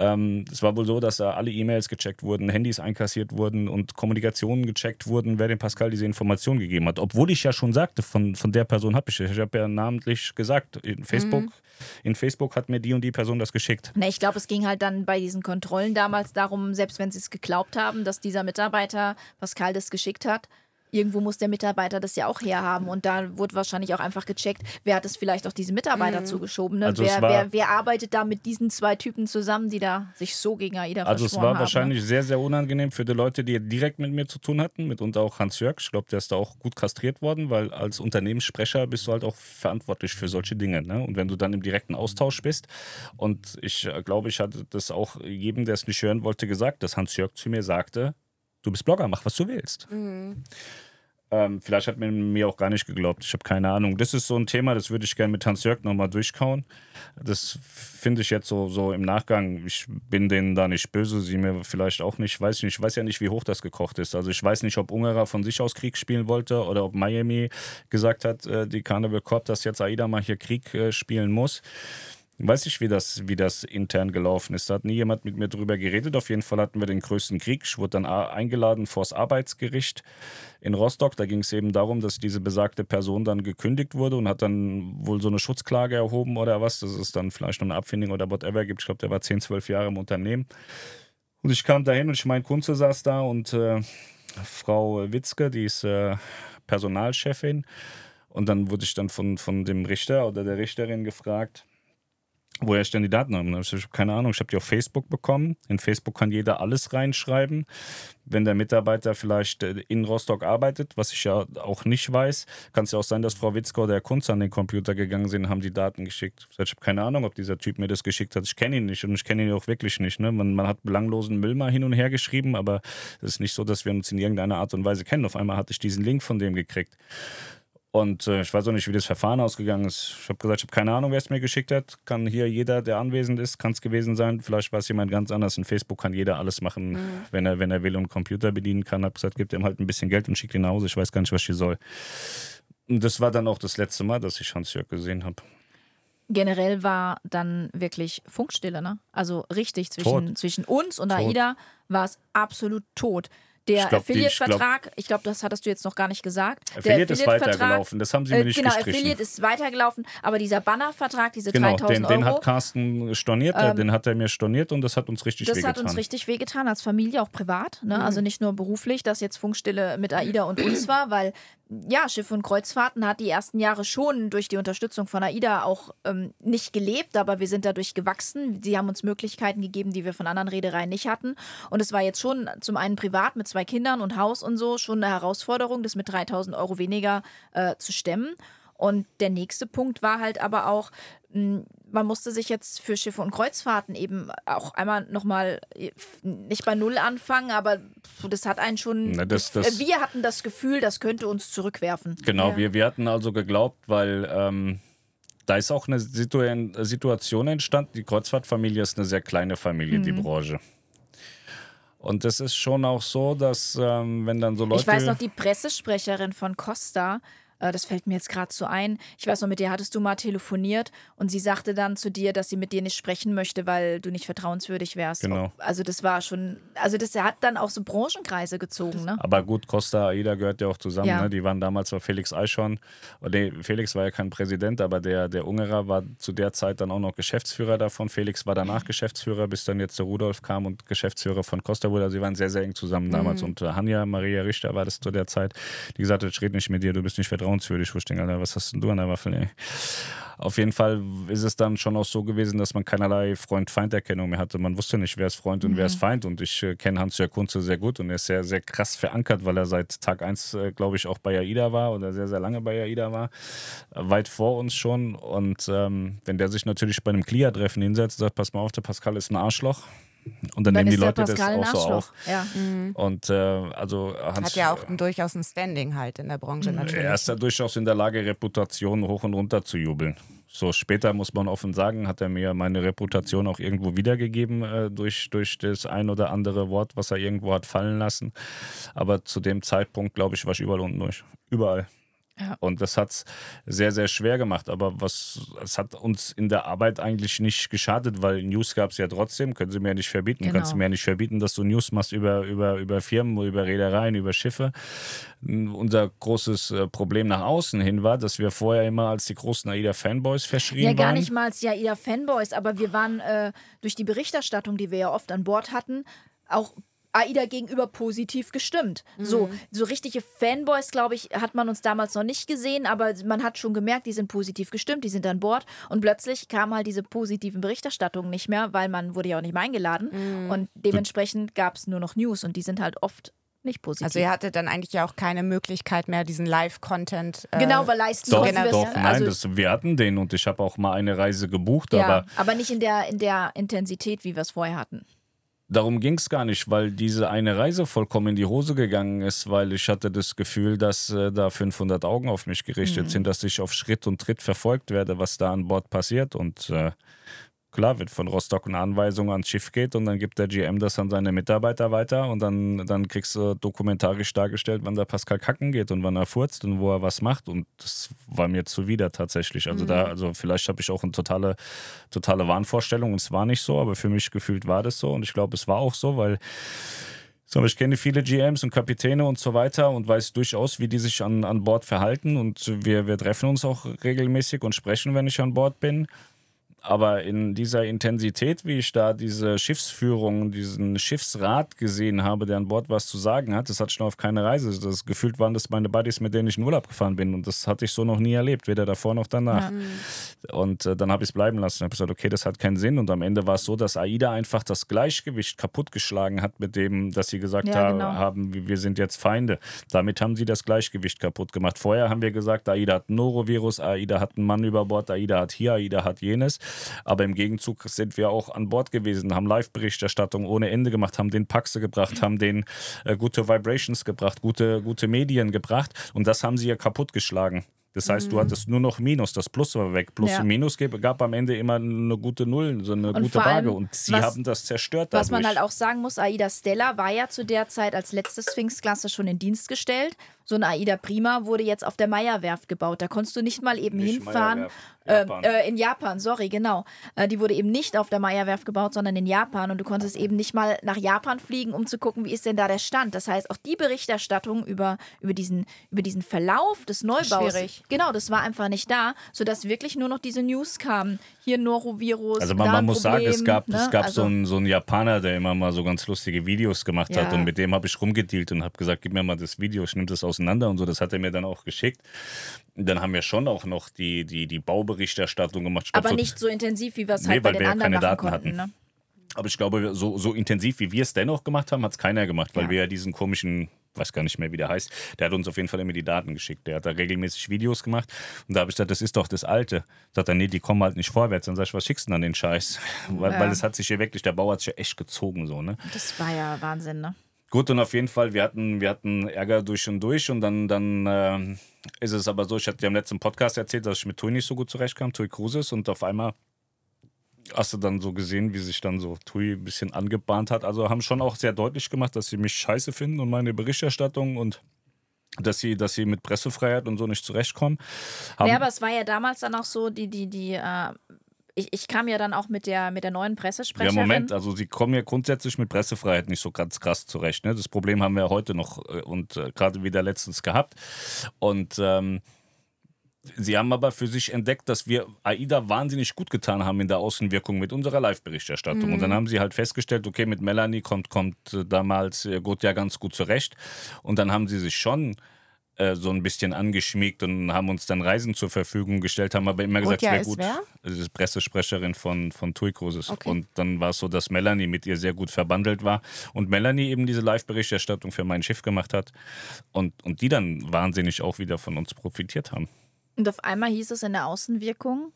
Speaker 1: Ähm, es war wohl so, dass da alle E-Mails gecheckt wurden, Handys einkassiert wurden und Kommunikationen gecheckt wurden, wer dem Pascal diese Information gegeben hat. Obwohl ich ja schon sagte, von, von der Person habe ich, ich habe ja namentlich gesagt, in Facebook, in Facebook hat mir die und die Person das geschickt.
Speaker 2: Ne, ich glaube, es ging halt dann bei diesen Kontrollen damals darum, selbst wenn sie es geglaubt haben, dass dieser Mitarbeiter Pascal das geschickt hat. Irgendwo muss der Mitarbeiter das ja auch herhaben. Und da wurde wahrscheinlich auch einfach gecheckt, wer hat es vielleicht auch diesem Mitarbeiter zugeschoben. Ne?
Speaker 1: Also
Speaker 2: wer, wer, wer arbeitet da mit diesen zwei Typen zusammen, die da sich so gegen AIDA
Speaker 1: Also es war
Speaker 2: haben?
Speaker 1: wahrscheinlich sehr, sehr unangenehm für die Leute, die direkt mit mir zu tun hatten, mitunter auch Hans-Jörg. Ich glaube, der ist da auch gut kastriert worden, weil als Unternehmenssprecher bist du halt auch verantwortlich für solche Dinge. Ne? Und wenn du dann im direkten Austausch bist, und ich äh, glaube, ich hatte das auch jedem, der es nicht hören wollte, gesagt, dass Hans-Jörg zu mir sagte, du bist Blogger, mach was du willst. Ähm, vielleicht hat man mir auch gar nicht geglaubt. Ich habe keine Ahnung. Das ist so ein Thema, das würde ich gerne mit Hans-Jörg nochmal durchkauen. Das finde ich jetzt so, so im Nachgang. Ich bin denen da nicht böse, sie mir vielleicht auch nicht. Weiß ich nicht. Ich weiß ja nicht, wie hoch das gekocht ist. Also ich weiß nicht, ob Ungerer von sich aus Krieg spielen wollte oder ob Miami gesagt hat, äh, die Carnival Corp, dass jetzt Aida mal hier Krieg äh, spielen muss. Weiß ich, wie das, wie das intern gelaufen ist. Da hat nie jemand mit mir drüber geredet. Auf jeden Fall hatten wir den größten Krieg. Ich wurde dann eingeladen vors Arbeitsgericht in Rostock. Da ging es eben darum, dass diese besagte Person dann gekündigt wurde und hat dann wohl so eine Schutzklage erhoben oder was. Das ist dann vielleicht noch eine Abfindung oder whatever gibt. Ich glaube, der war 10, 12 Jahre im Unternehmen. Und ich kam dahin und ich mein Kunze saß da und äh, Frau Witzke, die ist äh, Personalchefin. Und dann wurde ich dann von, von dem Richter oder der Richterin gefragt, woher ich denn die Daten habe. Ich habe keine Ahnung, ich habe die auf Facebook bekommen. In Facebook kann jeder alles reinschreiben. Wenn der Mitarbeiter vielleicht äh, in Rostock arbeitet, was ich ja auch nicht weiß, kann es ja auch sein, dass Frau Witzko oder Herr Kunz an den Computer gegangen sind, haben die Daten geschickt. Ich habe keine Ahnung, ob dieser Typ mir das geschickt hat. Ich kenne ihn nicht und ich kenne ihn auch wirklich nicht. Ne? Man, man hat belanglosen Müll mal hin und her geschrieben, aber es ist nicht so, dass wir uns in irgendeiner Art und Weise kennen. Auf einmal hatte ich diesen Link von dem gekriegt. Und äh, ich weiß auch nicht, wie das Verfahren ausgegangen ist. Ich habe gesagt, ich habe keine Ahnung, wer es mir geschickt hat. Kann hier jeder, der anwesend ist, kann es gewesen sein. Vielleicht war es jemand ganz anders. In Facebook kann jeder alles machen, mhm. wenn, er, wenn er will und Computer bedienen kann. Ich habe gesagt, gebt ihm halt ein bisschen Geld und schickt ihn nach Hause. Ich weiß gar nicht, was ich soll. Und das war dann auch das letzte Mal, dass ich Hans-Jörg gesehen habe.
Speaker 2: Generell war dann wirklich Funkstille, ne? Also richtig zwischen, zwischen uns und tot. AIDA war es absolut tot. Der Affiliate-Vertrag, ich glaube, glaub, das hattest du jetzt noch gar nicht gesagt.
Speaker 1: Affiliate, Affiliate ist weitergelaufen, das haben sie mir äh, nicht
Speaker 2: genau,
Speaker 1: gestrichen.
Speaker 2: Affiliate ist weitergelaufen, aber dieser Banner-Vertrag, diese genau, 3000
Speaker 1: den,
Speaker 2: Euro.
Speaker 1: den hat Carsten storniert, ähm, den hat er mir storniert und das hat uns richtig
Speaker 2: das
Speaker 1: wehgetan.
Speaker 2: Das hat uns richtig wehgetan, als Familie, auch privat. Ne? Mhm. Also nicht nur beruflich, dass jetzt Funkstille mit AIDA und uns war, weil ja, Schiffe und Kreuzfahrten hat die ersten Jahre schon durch die Unterstützung von AIDA auch ähm, nicht gelebt, aber wir sind dadurch gewachsen. Sie haben uns Möglichkeiten gegeben, die wir von anderen Reedereien nicht hatten. Und es war jetzt schon zum einen privat mit zwei Kindern und Haus und so schon eine Herausforderung, das mit 3000 Euro weniger äh, zu stemmen. Und der nächste Punkt war halt aber auch, man musste sich jetzt für Schiffe und Kreuzfahrten eben auch einmal nochmal äh, nicht bei Null anfangen, aber das hat einen schon. Na, das, das, wir hatten das Gefühl, das könnte uns zurückwerfen.
Speaker 1: Genau, ja. wir, wir hatten also geglaubt, weil. Ähm da ist auch eine Situation entstanden. Die Kreuzfahrtfamilie ist eine sehr kleine Familie, mhm. die Branche. Und das ist schon auch so, dass ähm, wenn dann so Leute.
Speaker 2: Ich weiß noch, die Pressesprecherin von Costa äh, das fällt mir jetzt gerade so ein. Ich weiß noch, mit der hattest du mal telefoniert und sie sagte dann zu dir, dass sie mit dir nicht sprechen möchte, weil du nicht vertrauenswürdig wärst.
Speaker 1: Genau.
Speaker 2: Also das war schon, also das hat dann auch so Branchenkreise gezogen. Ne?
Speaker 1: Aber gut, Costa, Aida gehört ja auch zusammen. Ja. Ne? Die waren damals bei Felix Eichhorn. Nee, Felix war ja kein Präsident, aber der, der Ungerer war zu der Zeit dann auch noch Geschäftsführer davon. Felix war danach Geschäftsführer, bis dann jetzt der Rudolf kam und Geschäftsführer von Costa wurde. Also sie waren sehr, sehr eng zusammen damals. Mhm. Und äh, Hanja Maria Richter war das zu der Zeit, die gesagt hat, ich rede nicht mit dir, du bist nicht vertrauenswürdig vertrauenswürdig, wo ich denke, Alter, was hast denn du an der Waffel, ey? Auf jeden Fall ist es dann schon auch so gewesen, dass man keinerlei Freund-Feind-Erkennung mehr hatte. Man wusste nicht, wer ist Freund und mhm. wer ist mhm. Feind. Und ich äh, kenne Hans-Jörg Kunze sehr gut und er ist sehr, sehr krass verankert, weil er seit Tag 1, äh, glaube ich, auch bei AIDA war oder sehr, sehr lange bei AIDA war. Weit vor uns schon. Und ähm, wenn der sich natürlich bei einem Clear-Treffen hinsetzt und sagt, pass mal auf, der Pascal ist ein Arschloch, und dann, dann nehmen die Leute das auch so auf.
Speaker 2: Ja.
Speaker 1: Mhm. Und äh, also
Speaker 3: Hans, hat ja auch ein, durchaus ein Standing halt in der Branche natürlich.
Speaker 1: Er ist ja durchaus in der Lage, Reputation hoch und runter zu jubeln. So später muss man offen sagen, hat er mir meine Reputation auch irgendwo wiedergegeben äh, durch, durch das ein oder andere Wort, was er irgendwo hat fallen lassen. Aber zu dem Zeitpunkt, glaube ich, war ich überall unten durch. Überall. Ja. Und das hat es sehr, sehr schwer gemacht. Aber was, es hat uns in der Arbeit eigentlich nicht geschadet, weil News gab es ja trotzdem, können sie mir ja nicht verbieten. Genau. Kannst du mir ja nicht verbieten, dass du News machst über, über, über Firmen, über Reedereien, über Schiffe. Unser großes äh, Problem nach außen hin war, dass wir vorher immer als die großen AIDA-Fanboys verschrieben waren.
Speaker 2: Ja, gar nicht mal als die AIDA-Fanboys, aber wir waren äh, durch die Berichterstattung, die wir ja oft an Bord hatten, auch AIDA gegenüber positiv gestimmt. Mhm. So, so richtige Fanboys, glaube ich, hat man uns damals noch nicht gesehen, aber man hat schon gemerkt, die sind positiv gestimmt, die sind an Bord und plötzlich kamen halt diese positiven Berichterstattungen nicht mehr, weil man wurde ja auch nicht mehr eingeladen mhm. und dementsprechend gab es nur noch News und die sind halt oft nicht positiv.
Speaker 3: Also ihr hattet dann eigentlich ja auch keine Möglichkeit mehr, diesen Live-Content
Speaker 2: äh, genau, weil leisten
Speaker 1: doch, konnten Doch, nein, also das, wir hatten den und ich habe auch mal eine Reise gebucht,
Speaker 2: ja,
Speaker 1: aber...
Speaker 2: aber nicht in der, in der Intensität, wie wir es vorher hatten.
Speaker 1: Darum ging es gar nicht, weil diese eine Reise vollkommen in die Hose gegangen ist, weil ich hatte das Gefühl, dass äh, da 500 Augen auf mich gerichtet
Speaker 2: Mhm.
Speaker 1: sind, dass ich auf Schritt und Tritt verfolgt werde, was da an Bord passiert. Und äh, klar, wird von Rostock eine Anweisung ans Schiff geht und dann gibt der GM das an seine Mitarbeiter weiter und dann, dann kriegst du dokumentarisch dargestellt, wann der Pascal kacken geht und wann er furzt und wo er was macht. Und das war mir zuwider tatsächlich. Also da, also vielleicht habe ich auch eine totale, totale Wahnvorstellung und es war nicht so, aber für mich gefühlt war das so und ich glaube, es war auch so, weil so, ich kenne viele GMs und Kapitäne und so weiter und weiß durchaus, wie die sich an, an Bord verhalten. Und wir, wir treffen uns auch regelmäßig und sprechen, wenn ich an Bord bin. Aber in dieser Intensität, wie ich da diese Schiffsführung, diesen Schiffsrat gesehen habe, der an Bord was zu sagen hat, das hatte ich noch auf keine Reise. Das gefühlt waren das meine Buddies, mit denen ich in Urlaub gefahren bin. Und das hatte ich so noch nie erlebt, weder davor noch danach. Und äh, dann habe ich es bleiben lassen. Ich habe gesagt, okay, das hat keinen Sinn. Und am Ende war es so, dass AIDA einfach das Gleichgewicht kaputtgeschlagen hat, mit dem, dass sie gesagt
Speaker 2: Ja, genau.
Speaker 1: haben, wir wir sind jetzt Feinde. Damit haben sie das Gleichgewicht kaputt gemacht. Vorher haben wir gesagt, AIDA hat ein Norovirus, AIDA hat einen Mann über Bord, AIDA hat hier, AIDA hat jenes. Aber im Gegenzug sind wir auch an Bord gewesen, haben Live-Berichterstattung ohne Ende gemacht, haben den Paxe gebracht, haben den äh, gute Vibrations gebracht, gute, gute Medien gebracht. Und das haben sie ja kaputtgeschlagen. Das heißt, du hattest nur noch Minus, das Plus war weg. Plus
Speaker 2: Mhm. Ja.
Speaker 1: und Minus gab, am Ende immer eine gute Null, so eine
Speaker 2: Und
Speaker 1: gute Waage. Und sie
Speaker 2: was-
Speaker 1: haben das zerstört
Speaker 2: Was
Speaker 1: dadurch.
Speaker 2: man halt auch sagen muss, AIDA Stella war ja zu der Zeit als letzte Sphinx-Klasse schon in Dienst gestellt. So eine AIDA Prima wurde jetzt auf der Meyer-Werft gebaut. Da konntest du nicht mal eben
Speaker 1: Nicht
Speaker 2: hinfahren.
Speaker 1: Japan.
Speaker 2: äh, in Japan, sorry, genau. Äh, die wurde eben nicht auf der Meyer-Werft gebaut, sondern in Japan. Und du konntest eben nicht mal nach Japan fliegen, um zu gucken, wie ist denn da der Stand. Das heißt, auch die Berichterstattung über, über, diesen, über diesen Verlauf des Neubaus,
Speaker 3: Schwierig.
Speaker 2: genau, das war einfach nicht da, sodass wirklich nur noch diese News kamen. Hier Norovirus,
Speaker 1: Also man,
Speaker 2: ein
Speaker 1: man muss sagen, es gab,
Speaker 2: ne?
Speaker 1: es gab
Speaker 2: also,
Speaker 1: so, einen, so einen Japaner, der immer mal so ganz lustige Videos gemacht hat
Speaker 2: Ja.
Speaker 1: und mit dem habe ich rumgedealt und habe gesagt, gib mir mal das Video, ich nehme das auseinander und so. Das hat er mir dann auch geschickt. Dann haben wir schon auch noch die, die, die Bauberichterstattung gemacht. Glaub,
Speaker 2: aber
Speaker 1: so,
Speaker 2: nicht so intensiv, wie wir es
Speaker 1: Nee,
Speaker 2: halt bei
Speaker 1: weil
Speaker 2: den
Speaker 1: wir ja
Speaker 2: anderen
Speaker 1: keine Daten
Speaker 2: konnten.
Speaker 1: hatten.
Speaker 2: Ne?
Speaker 1: Aber ich glaube, so, so intensiv wie wir es dennoch gemacht haben, hat es keiner gemacht, weil
Speaker 2: Ja.
Speaker 1: wir ja diesen komischen, weiß gar nicht mehr, wie der heißt, der hat uns auf jeden Fall immer die Daten geschickt. Der hat da regelmäßig Videos gemacht und da habe ich gesagt, das ist doch das Alte. Sagt er, nee, die kommen halt nicht vorwärts. Dann sag ich, was schickst du denn an den Scheiß? Weil,
Speaker 2: Ja.
Speaker 1: weil das hat sich hier wirklich, der Bau hat sich ja echt gezogen so, ne?
Speaker 2: Das war ja Wahnsinn, ne?
Speaker 1: Gut, und auf jeden Fall, wir hatten, wir hatten Ärger durch und durch und dann, dann ähm, ist es aber so, ich hatte ja im letzten Podcast erzählt, dass ich mit Tui nicht so gut zurechtkam, Tui Cruises und auf einmal hast du dann so gesehen, wie sich dann so Tui ein bisschen angebahnt hat. Also haben schon auch sehr deutlich gemacht, dass sie mich scheiße finden und meine Berichterstattung und dass sie, dass sie mit Pressefreiheit und so nicht zurechtkommen. Haben,
Speaker 2: Ja, aber es war ja damals dann auch so, die, die, die, äh, ich, ich kam ja dann auch mit der, mit der neuen
Speaker 1: ja,
Speaker 2: Pressesprecherin.
Speaker 1: Moment, also sie kommen ja grundsätzlich mit Pressefreiheit nicht so ganz krass zurecht. Ne? Das Problem haben wir heute noch äh, und äh, gerade wieder letztens gehabt. Und ähm, sie haben aber für sich entdeckt, dass wir AIDA wahnsinnig gut getan haben in der Außenwirkung mit unserer Live-Berichterstattung. Und dann haben sie halt festgestellt, okay, mit Melanie kommt, kommt äh, damals äh, gut ja ganz gut zurecht. Und dann haben sie sich schon äh, so ein bisschen angeschmiegt und haben uns dann Reisen zur Verfügung gestellt, haben aber immer gesagt, es
Speaker 3: Gotja
Speaker 1: wäre
Speaker 3: ist
Speaker 1: gut.
Speaker 3: wer?
Speaker 1: Das ist Pressesprecherin von, von TUI Cruises.
Speaker 3: Okay.
Speaker 1: Und dann war es so, dass Melanie mit ihr sehr gut verbandelt war und Melanie eben diese Live-Berichterstattung für mein Schiff gemacht hat und, und die dann wahnsinnig auch wieder von uns profitiert haben.
Speaker 2: Und auf einmal hieß es in der Außenwirkung,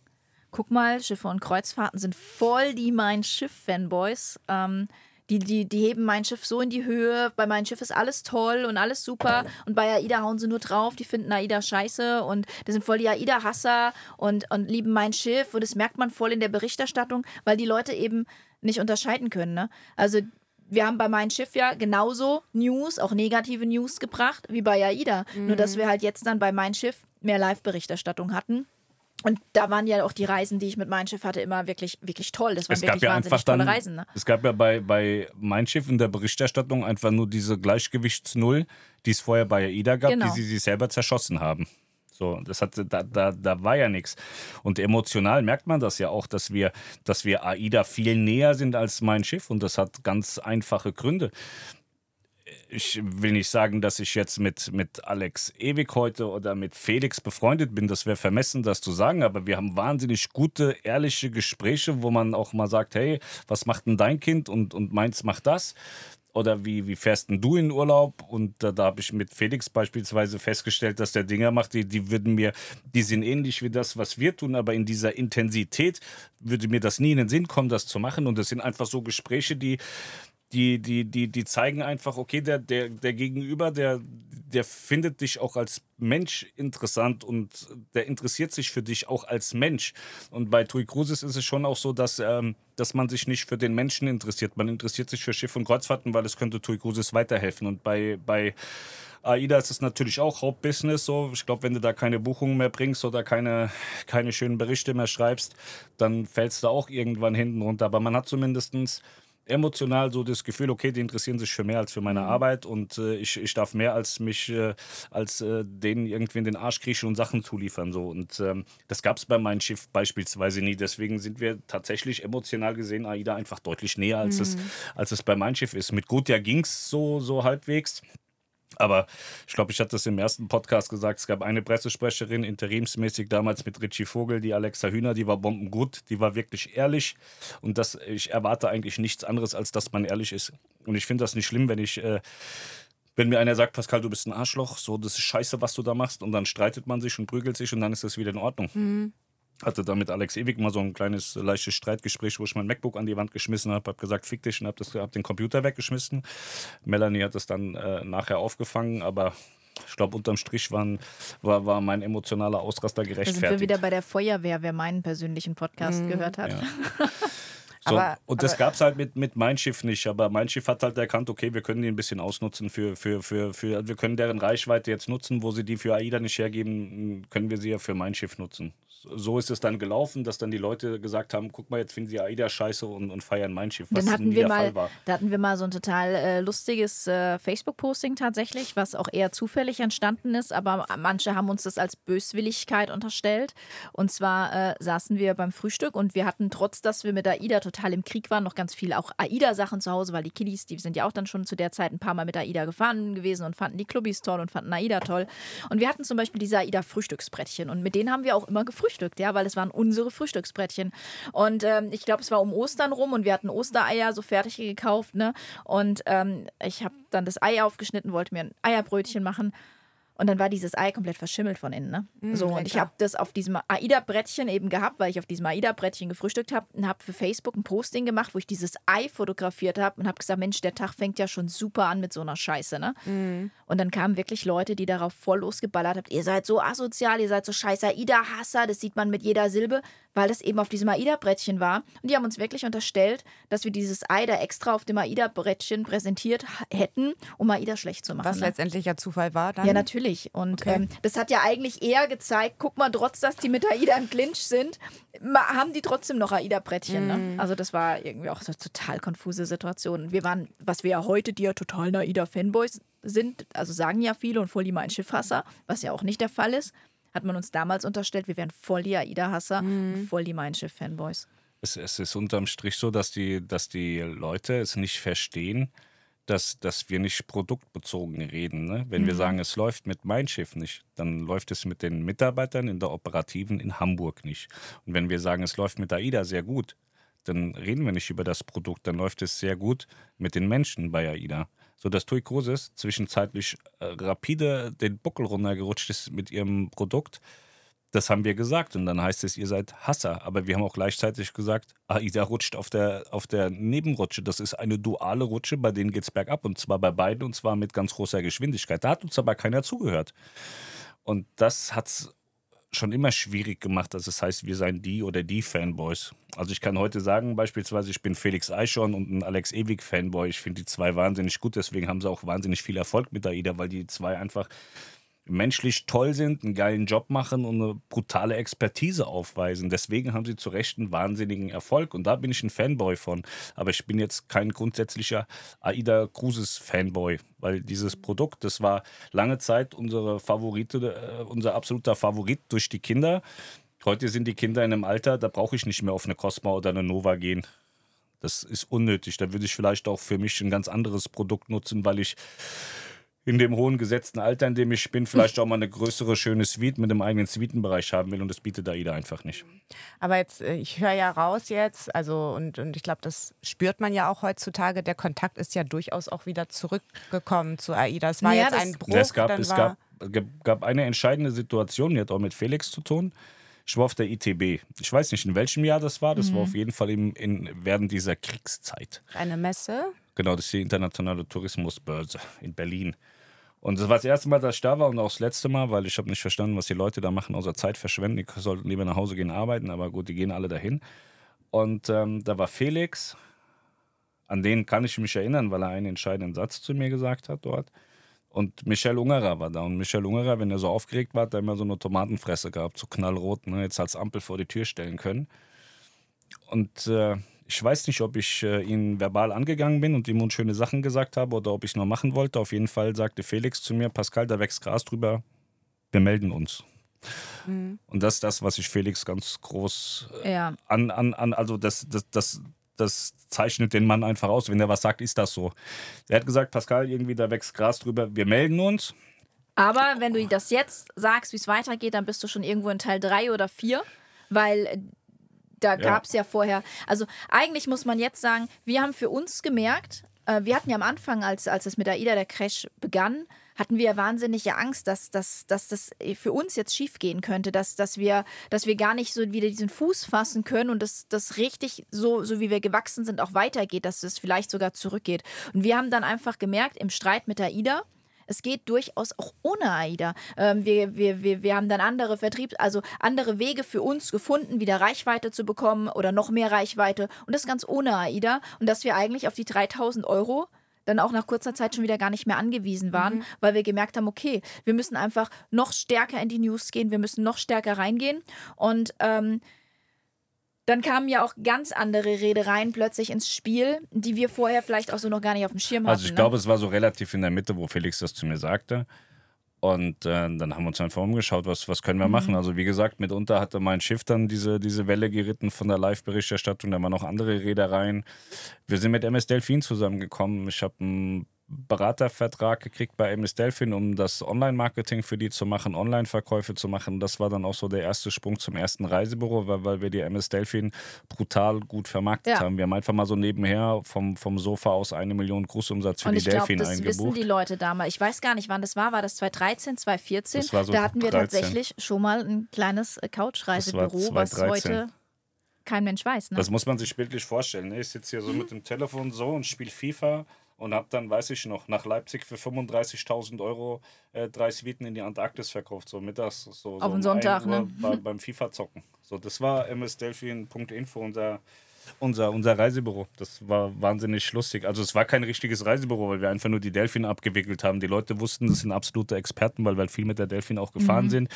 Speaker 2: guck mal, Schiffe und Kreuzfahrten sind voll die Mein Schiff-Fanboys. Ähm, die, die, die heben mein Schiff so in die Höhe. Bei meinem Schiff ist alles toll und alles super. Und bei AIDA hauen sie nur drauf. Die finden AIDA scheiße und das sind voll die AIDA-Hasser und, und lieben mein Schiff. Und das merkt man voll in der Berichterstattung, weil die Leute eben nicht unterscheiden können. Ne? Also wir haben bei meinem Schiff ja genauso News, auch negative News gebracht, wie bei AIDA. Nur, dass wir halt jetzt dann bei meinem Schiff mehr Live-Berichterstattung hatten. Und da waren ja auch die Reisen, die ich mit meinem Schiff hatte, immer wirklich, wirklich toll. Das waren
Speaker 1: Es gab
Speaker 2: wirklich
Speaker 1: ja
Speaker 2: wahnsinnig
Speaker 1: einfach
Speaker 2: tolle
Speaker 1: dann,
Speaker 2: Reisen. Ne?
Speaker 1: es gab ja bei, bei Mein Schiff in der Berichterstattung einfach nur diese Gleichgewichtsnull, die es vorher bei AIDA gab,
Speaker 2: Genau.
Speaker 1: die sie sich selber zerschossen haben. So, das hatte, da, da, da war ja nichts. Und emotional merkt man das ja auch, dass wir, dass wir AIDA viel näher sind als mein Schiff und das hat ganz einfache Gründe. Ich will nicht sagen, dass ich jetzt mit, mit Alex Ewig heute oder mit Felix befreundet bin. Das wäre vermessen, das zu sagen. Aber wir haben wahnsinnig gute, ehrliche Gespräche, wo man auch mal sagt, hey, was macht denn dein Kind und, und meins macht das? Oder wie, wie fährst denn du in Urlaub? Und da, da habe ich mit Felix beispielsweise festgestellt, dass der Dinger macht, die, die würden mir, die sind ähnlich wie das, was wir tun, aber in dieser Intensität würde mir das nie in den Sinn kommen, das zu machen. Und das sind einfach so Gespräche, die, die, die, die, die zeigen einfach, okay, der, der, der Gegenüber, der, der findet dich auch als Mensch interessant und der interessiert sich für dich auch als Mensch. Und bei Tui Cruises ist es schon auch so, dass, ähm, dass man sich nicht für den Menschen interessiert. Man interessiert sich für Schiff und Kreuzfahrten, weil es könnte Tui Cruises weiterhelfen. Und bei, bei AIDA ist es natürlich auch Hauptbusiness. So. Ich glaube, wenn du da keine Buchungen mehr bringst oder keine, keine schönen Berichte mehr schreibst, dann fällst du auch irgendwann hinten runter. Aber man hat zumindestens emotional so das Gefühl, okay, die interessieren sich für mehr als für meine
Speaker 2: Mhm.
Speaker 1: Arbeit und äh, ich, ich darf mehr als mich, äh, als äh, denen irgendwie in den Arsch kriechen und Sachen zuliefern. So. Und ähm, das gab es bei meinem Schiff beispielsweise nie. Deswegen sind wir tatsächlich emotional gesehen AIDA einfach deutlich näher, als, es, als es bei meinem Schiff ist. Mit Gotia ging es so, so halbwegs. Aber ich glaube, ich hatte das im ersten Podcast gesagt. Es gab eine Pressesprecherin, interimsmäßig damals mit Richie Vogel, die Alexa Hühner, die war bombengut, die war wirklich ehrlich. Und das, ich erwarte eigentlich nichts anderes, als dass man ehrlich ist. Und ich finde das nicht schlimm, wenn ich. Äh, wenn mir einer sagt, Pascal, du bist ein Arschloch, so, das ist scheiße, was du da machst, und dann streitet man sich und prügelt sich und dann ist das wieder in Ordnung. Hatte da mit Alex Ewig mal so ein kleines, leichtes Streitgespräch, wo ich mein MacBook an die Wand geschmissen habe, habe gesagt, fick dich und habe hab den Computer weggeschmissen. Melanie hat das dann äh, nachher aufgefangen, aber ich glaube, unterm Strich waren, war, war mein emotionaler Ausraster
Speaker 2: Da sind wir
Speaker 1: gerechtfertigt.
Speaker 2: wieder bei der Feuerwehr, wer meinen persönlichen Podcast gehört hat.
Speaker 1: Ja. So,
Speaker 3: Aber-
Speaker 1: und das gab es halt mit, mit Mein Schiff nicht. Aber Mein Schiff hat halt erkannt, okay, wir können die ein bisschen ausnutzen für, für, für, für, also wir können deren Reichweite jetzt nutzen, wo sie die für AIDA nicht hergeben, können wir sie ja für Mein Schiff nutzen. So ist es dann gelaufen, dass dann die Leute gesagt haben, guck mal, jetzt finden sie AIDA scheiße und, und feiern Mein Schiff, was
Speaker 2: Dann hatten
Speaker 1: nie
Speaker 2: wir
Speaker 1: der
Speaker 2: mal,
Speaker 1: Fall war.
Speaker 2: da hatten wir mal so ein total äh, lustiges äh, Facebook-Posting tatsächlich, was auch eher zufällig entstanden ist, aber manche haben uns das als Böswilligkeit unterstellt. Und zwar äh, saßen wir beim Frühstück und wir hatten, trotz dass wir mit AIDA total im Krieg waren, noch ganz viel auch AIDA-Sachen zu Hause, weil die Kiddies, die sind ja auch dann schon zu der Zeit ein paar Mal mit AIDA gefahren gewesen und fanden die Clubbis toll und fanden AIDA toll. Und wir hatten zum Beispiel diese AIDA-Frühstücksbrettchen und mit denen haben wir auch immer gefrühstückt, ja, weil es waren unsere Frühstücksbrettchen. Und ähm, ich glaube, es war um Ostern rum und wir hatten Ostereier so fertig gekauft, ne? Und ähm, ich habe dann das Ei aufgeschnitten, wollte mir ein Eierbrötchen machen. Und dann war dieses Ei komplett verschimmelt von innen. Ne? so, und ich
Speaker 3: lecker.
Speaker 2: habe das auf diesem AIDA-Brettchen eben gehabt, weil ich auf diesem AIDA-Brettchen gefrühstückt habe und habe für Facebook ein Posting gemacht, wo ich dieses Ei fotografiert habe und habe gesagt, Mensch, der Tag fängt ja schon super an mit so einer Scheiße. Ne? Und dann kamen wirklich Leute, die darauf voll losgeballert haben, ihr seid so asozial, ihr seid so scheiß AIDA-Hasser, das sieht man mit jeder Silbe, weil das eben auf diesem AIDA-Brettchen war. Und die haben uns wirklich unterstellt, dass wir dieses Ei da extra auf dem AIDA-Brettchen präsentiert hätten, um AIDA schlecht zu machen.
Speaker 3: Was
Speaker 2: ne?
Speaker 3: letztendlich ja Zufall war dann.
Speaker 2: Ja, natürlich. Und
Speaker 3: Okay.
Speaker 2: ähm, das hat ja eigentlich eher gezeigt, guck mal, trotz dass die mit AIDA im Clinch sind, haben die trotzdem noch AIDA-Brettchen. Ne? Also das war irgendwie auch so eine total konfuse Situation. Wir waren, was wir ja heute, die ja totalen AIDA-Fanboys sind, also sagen ja viele und voll die mein Schiffhasser, was ja auch nicht der Fall ist, hat man uns damals unterstellt, wir wären voll die AIDA-Hasser und voll die mein Schiff-Fanboys.
Speaker 1: Es, es ist unterm Strich so, dass die, dass die Leute es nicht verstehen, dass, dass wir nicht produktbezogen reden. Ne? Wenn wir sagen, es läuft mit Mein Schiff nicht, dann läuft es mit den Mitarbeitern in der Operativen in Hamburg nicht. Und wenn wir sagen, es läuft mit AIDA sehr gut, dann reden wir nicht über das Produkt, dann läuft es sehr gut mit den Menschen bei AIDA. So dass Tui Cruises zwischenzeitlich äh, rapide den Buckel runtergerutscht ist mit ihrem Produkt, das haben wir gesagt und dann heißt es, ihr seid Hasser. Aber wir haben auch gleichzeitig gesagt, AIDA rutscht auf der, auf der Nebenrutsche. Das ist eine duale Rutsche, bei denen geht es bergab und zwar bei beiden und zwar mit ganz großer Geschwindigkeit. Da hat uns aber keiner zugehört. Und das hat es schon immer schwierig gemacht, dass es heißt, wir seien die oder die Fanboys. Also ich kann heute sagen, beispielsweise, ich bin Felix Eichhorn und ein Alex Ewig Fanboy. Ich finde die zwei wahnsinnig gut, deswegen haben sie auch wahnsinnig viel Erfolg mit AIDA, weil die zwei einfach menschlich toll sind, einen geilen Job machen und eine brutale Expertise aufweisen. Deswegen haben sie zu Recht einen wahnsinnigen Erfolg und da bin ich ein Fanboy von. Aber ich bin jetzt kein grundsätzlicher AIDA Cruises Fanboy, weil dieses Produkt, das war lange Zeit unsere Favorite, äh, unser absoluter Favorit durch die Kinder. Heute sind die Kinder in einem Alter, da brauche ich nicht mehr auf eine Cosma oder eine Nova gehen. Das ist unnötig. Da würde ich vielleicht auch für mich ein ganz anderes Produkt nutzen, weil ich in dem hohen gesetzten Alter, in dem ich bin, vielleicht auch mal eine größere, schöne Suite mit einem eigenen Suitenbereich haben will und das bietet AIDA einfach nicht.
Speaker 3: Aber jetzt, äh, ich höre ja raus jetzt, also und, und ich glaube, das spürt man ja auch heutzutage. Der Kontakt ist ja durchaus auch wieder zurückgekommen zu AIDA. Es war
Speaker 2: Ja,
Speaker 3: jetzt ein Bruch.
Speaker 1: Es gab,
Speaker 3: dann
Speaker 1: es
Speaker 3: war,
Speaker 1: gab, gab eine entscheidende Situation, die hat auch mit Felix zu tun. Ich war auf der ITB. Ich weiß nicht, in welchem Jahr das war. Das war auf jeden Fall im, in, während dieser Kriegszeit.
Speaker 3: eine Messe.
Speaker 1: Genau, das ist die internationale Tourismusbörse in Berlin. Und das war das erste Mal, dass ich da war und auch das letzte Mal, weil ich habe nicht verstanden, was die Leute da machen, außer Zeit verschwenden. Die sollten lieber nach Hause gehen arbeiten, aber gut, die gehen alle dahin. Und ähm, da war Felix, an den kann ich mich erinnern, weil er einen entscheidenden Satz zu mir gesagt hat dort. Und Michel Ungerer war da. Und Michel Ungerer, wenn er so aufgeregt war, hat er immer so eine Tomatenfresse gehabt, so knallrot, ne, jetzt als Ampel vor die Tür stellen können. Und äh, ich weiß nicht, ob ich äh, ihn verbal angegangen bin und ihm unschöne Sachen gesagt habe oder ob ich es noch machen wollte. Auf jeden Fall sagte Felix zu mir, Pascal, da wächst Gras drüber, wir melden uns. Mhm. Und das ist das, was ich Felix ganz groß äh, ja. an, an, an, also das, das, das, das zeichnet den Mann einfach aus. Wenn er was sagt, ist das so. Er hat gesagt, Pascal, irgendwie da wächst Gras drüber, wir melden uns.
Speaker 2: Aber wenn du das jetzt sagst, wie es weitergeht, dann bist du schon irgendwo in Teil 3 oder 4, weil da gab es ja. ja vorher, also eigentlich muss man jetzt sagen, wir haben für uns gemerkt, äh, wir hatten ja am Anfang, als, als es mit AIDA der Crash begann, hatten wir wahnsinnige Angst, dass, dass, dass das für uns jetzt schiefgehen könnte, dass, dass, wir, dass wir gar nicht so wieder diesen Fuß fassen können und dass das richtig so, so wie wir gewachsen sind, auch weitergeht, dass es vielleicht sogar zurückgeht. Und wir haben dann einfach gemerkt, im Streit mit AIDA, es geht durchaus auch ohne AIDA. Ähm, wir, wir, wir, wir haben dann andere Vertriebs-, also andere Wege für uns gefunden, wieder Reichweite zu bekommen oder noch mehr Reichweite. Und das ganz ohne AIDA. Und dass wir eigentlich auf die 3000 Euro dann auch nach kurzer Zeit schon wieder gar nicht mehr angewiesen waren, mhm. weil wir gemerkt haben, okay, wir müssen einfach noch stärker in die News gehen, wir müssen noch stärker reingehen. Und ähm, dann kamen ja auch ganz andere Redereien plötzlich ins Spiel, die wir vorher vielleicht auch so noch gar nicht auf dem Schirm hatten.
Speaker 1: Also ich ne? glaube, es war so relativ in der Mitte, wo Felix das zu mir sagte. Und äh, dann haben wir uns einfach umgeschaut, was, was können wir mhm. machen. Also wie gesagt, mitunter hatte mein Schiff dann diese, diese Welle geritten von der Live-Berichterstattung. Da waren noch andere Reedereien. Wir sind mit MS Delfin zusammengekommen. Ich habe ein Beratervertrag gekriegt bei MS Delphin, um das Online-Marketing für die zu machen, Online-Verkäufe zu machen. Das war dann auch so der erste Sprung zum ersten Reisebüro, weil, weil wir die MS Delphin brutal gut vermarktet ja. haben. Wir haben einfach mal so nebenher vom, vom Sofa aus eine Million Großumsatz für Und die Delphin glaub, das eingebucht. Das
Speaker 2: wissen die Leute damals. Ich weiß gar nicht, wann das war. War das 2013, 2014? Das war so da hatten wir 13. tatsächlich schon mal ein kleines Couch-Reisebüro, was heute kein Mensch weiß. Ne?
Speaker 1: Das muss man sich bildlich vorstellen. Ne? Ich sitze hier so mhm. mit dem Telefon so und spiele FIFA und habe dann, weiß ich noch, nach Leipzig für 35.000 Euro äh, drei Suiten in die Antarktis verkauft, so mittags. So,
Speaker 2: Auf so den Sonntag, ne?
Speaker 1: Bei, beim FIFA-Zocken. So, das war msdelfin.info, unser, unser, unser Reisebüro. Das war wahnsinnig lustig. Also es war kein richtiges Reisebüro, weil wir einfach nur die Delfin abgewickelt haben. Die Leute wussten, das sind absolute Experten, weil wir viel mit der Delfin auch gefahren mhm. sind.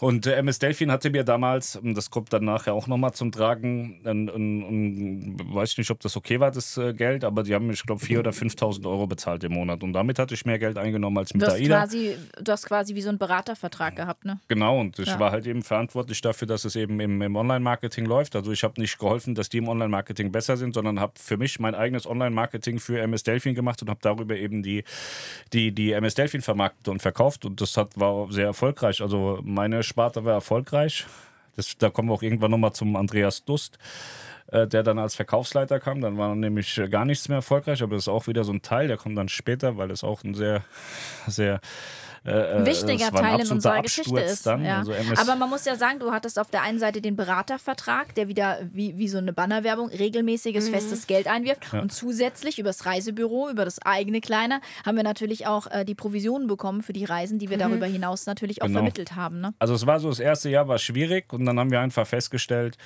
Speaker 1: Und äh, MS Delfin hatte mir damals, das kommt dann nachher auch nochmal zum Tragen, ein, ein, ein, weiß nicht, ob das okay war, das äh, Geld, aber die haben, ich glaube, 4.000 oder 5.000 Euro bezahlt im Monat. Und damit hatte ich mehr Geld eingenommen als mit
Speaker 2: du
Speaker 1: hast AIDA.
Speaker 2: Quasi, du hast quasi wie so einen Beratervertrag gehabt, ne?
Speaker 1: Genau, und ich ja. war halt eben verantwortlich dafür, dass es eben im, im Online-Marketing läuft. Also ich habe nicht geholfen, dass die im Online-Marketing besser sind, sondern habe für mich mein eigenes Online-Marketing für MS Delfin gemacht und habe darüber eben die, die, die MS Delfin vermarktet und verkauft. Und das hat, war sehr erfolgreich. Also meine Sparte war erfolgreich. Das, da kommen wir auch irgendwann nochmal zum Andreas Dust, äh, der dann als Verkaufsleiter kam. Dann war nämlich äh, gar nichts mehr erfolgreich, aber das ist auch wieder so ein Teil, der kommt dann später, weil das auch ein sehr, sehr
Speaker 2: äh, äh, wichtiger Teil in unserer Geschichte ist. Dann, ja. also Aber man muss ja sagen, du hattest auf der einen Seite den Beratervertrag, der wieder wie, wie so eine Bannerwerbung regelmäßiges, mhm. festes Geld einwirft. Ja. Und zusätzlich über das Reisebüro, über das eigene Kleine, haben wir natürlich auch äh, die Provisionen bekommen für die Reisen, die wir mhm. darüber hinaus natürlich auch genau. vermittelt haben. Ne?
Speaker 1: Also es war so, das erste Jahr war schwierig und dann haben wir einfach festgestellt,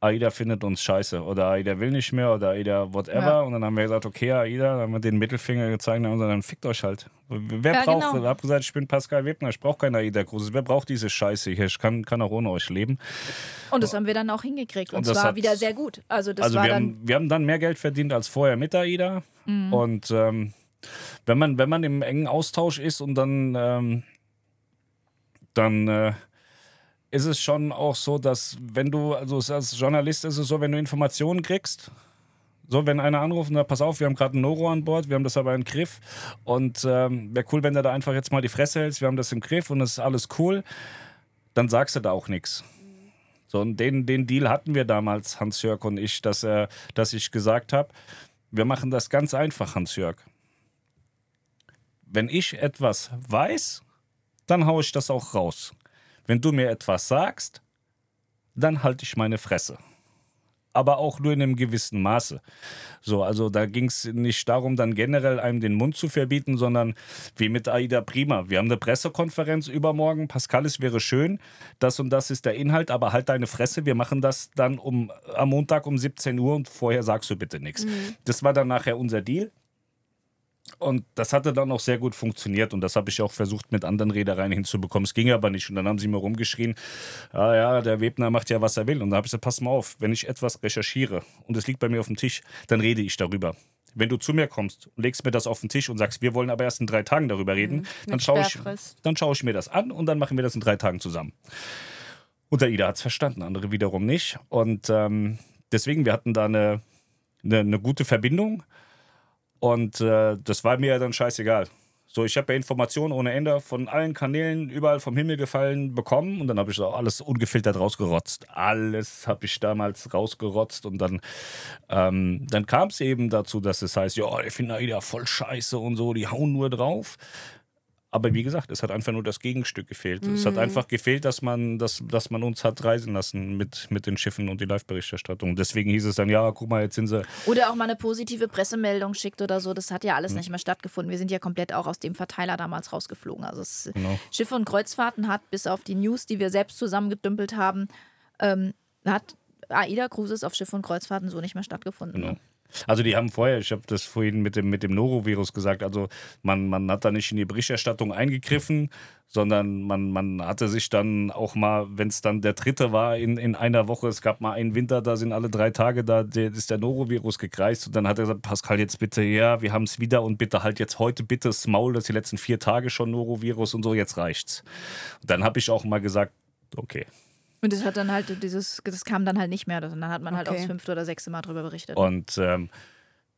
Speaker 1: AIDA findet uns scheiße oder AIDA will nicht mehr oder AIDA whatever. Ja. Und dann haben wir gesagt, okay, AIDA, dann haben wir den Mittelfinger gezeigt und dann fickt euch halt. Wer ja, braucht, genau. ich habe gesagt, ich bin Pascal Webner, ich brauche keine AIDA Cruises. Wer braucht diese Scheiße hier? Ich kann, kann auch ohne euch leben.
Speaker 2: Und das haben wir dann auch hingekriegt und, und zwar hat, wieder sehr gut. Also, das
Speaker 1: also
Speaker 2: war
Speaker 1: wir,
Speaker 2: dann
Speaker 1: haben, wir haben dann mehr Geld verdient als vorher mit AIDA. Mhm. Und ähm, wenn, man, wenn man im engen Austausch ist und dann, ähm, dann äh, ist es schon auch so, dass wenn du, also als Journalist ist es so, wenn du Informationen kriegst, so, wenn einer anruft und sagt, pass auf, wir haben gerade einen Noro an Bord, wir haben das aber im Griff und ähm, wäre cool, wenn du da einfach jetzt mal die Fresse hältst, wir haben das im Griff und es ist alles cool, dann sagst du da auch nichts. So, und den, den Deal hatten wir damals, Hans-Jörg und ich, dass, äh, dass ich gesagt habe, wir machen das ganz einfach, Hans-Jörg. Wenn ich etwas weiß, dann haue ich das auch raus. Wenn du mir etwas sagst, dann halte ich meine Fresse. aber auch nur in einem gewissen Maße. So, also da ging es nicht darum, dann generell einem den Mund zu verbieten, sondern wie mit Aida Prima. Wir haben eine Pressekonferenz übermorgen. Pascal, es wäre schön, das und das ist der Inhalt, aber halt deine Fresse. Wir machen das dann um, am Montag um 17 Uhr und vorher sagst du bitte nichts. Mhm. Das war dann nachher unser Deal. Und das hatte dann auch sehr gut funktioniert und das habe ich auch versucht mit anderen Reedereien hinzubekommen. Es ging aber nicht und dann haben sie mir rumgeschrien, ah ja, der Webner macht ja, was er will. Und da habe ich gesagt, pass mal auf, wenn ich etwas recherchiere und es liegt bei mir auf dem Tisch, dann rede ich darüber. Wenn du zu mir kommst und legst mir das auf den Tisch und sagst, wir wollen aber erst in drei Tagen darüber reden, mhm, dann, schaue ich, dann schaue ich mir das an und dann machen wir das in drei Tagen zusammen. Und der Ida hat es verstanden, andere wiederum nicht. Und ähm, deswegen, wir hatten da eine, eine, eine gute Verbindung. Und äh, das war mir dann scheißegal. So, ich habe ja Informationen ohne Ende von allen Kanälen überall vom Himmel gefallen bekommen und dann habe ich auch alles ungefiltert rausgerotzt. Alles habe ich damals rausgerotzt und dann, ähm, dann kam es eben dazu, dass es heißt, ja, ich finde AIDA voll scheiße und so, die hauen nur drauf. Aber wie gesagt, es hat einfach nur das Gegenstück gefehlt. Mhm. Es hat mhm. einfach gefehlt, dass man, dass, dass man uns hat reisen lassen mit, mit den Schiffen und die Live-Berichterstattung. Deswegen hieß es dann, ja, guck mal, jetzt sind sie.
Speaker 2: Oder auch mal eine positive Pressemeldung schickt oder so. Das hat ja alles mhm. nicht mehr stattgefunden. Wir sind ja komplett auch aus dem Verteiler damals rausgeflogen. Also es, genau. Schiffe und Kreuzfahrten hat bis auf die News, die wir selbst zusammengedümpelt haben, ähm, hat AIDA Cruises auf Schiffe und Kreuzfahrten so nicht mehr stattgefunden.
Speaker 1: Genau. Also die haben vorher, ich habe das vorhin mit dem, mit dem Norovirus gesagt, also man, man hat da nicht in die Berichterstattung eingegriffen, sondern man, man hatte sich dann auch mal, wenn es dann der dritte war in, in einer Woche, es gab mal einen Winter, da sind alle drei Tage, da der, ist der Norovirus gekreist und dann hat er gesagt, Pascal, jetzt bitte, ja, wir haben es wieder und bitte halt jetzt heute bitte das Maul, das die letzten vier Tage schon Norovirus und so, jetzt reicht's. Und dann habe ich auch mal gesagt, okay.
Speaker 2: Und das hat dann halt, dieses, das kam dann halt nicht mehr. Und dann hat man halt okay. auch das fünfte oder sechste Mal drüber berichtet.
Speaker 1: Und ähm,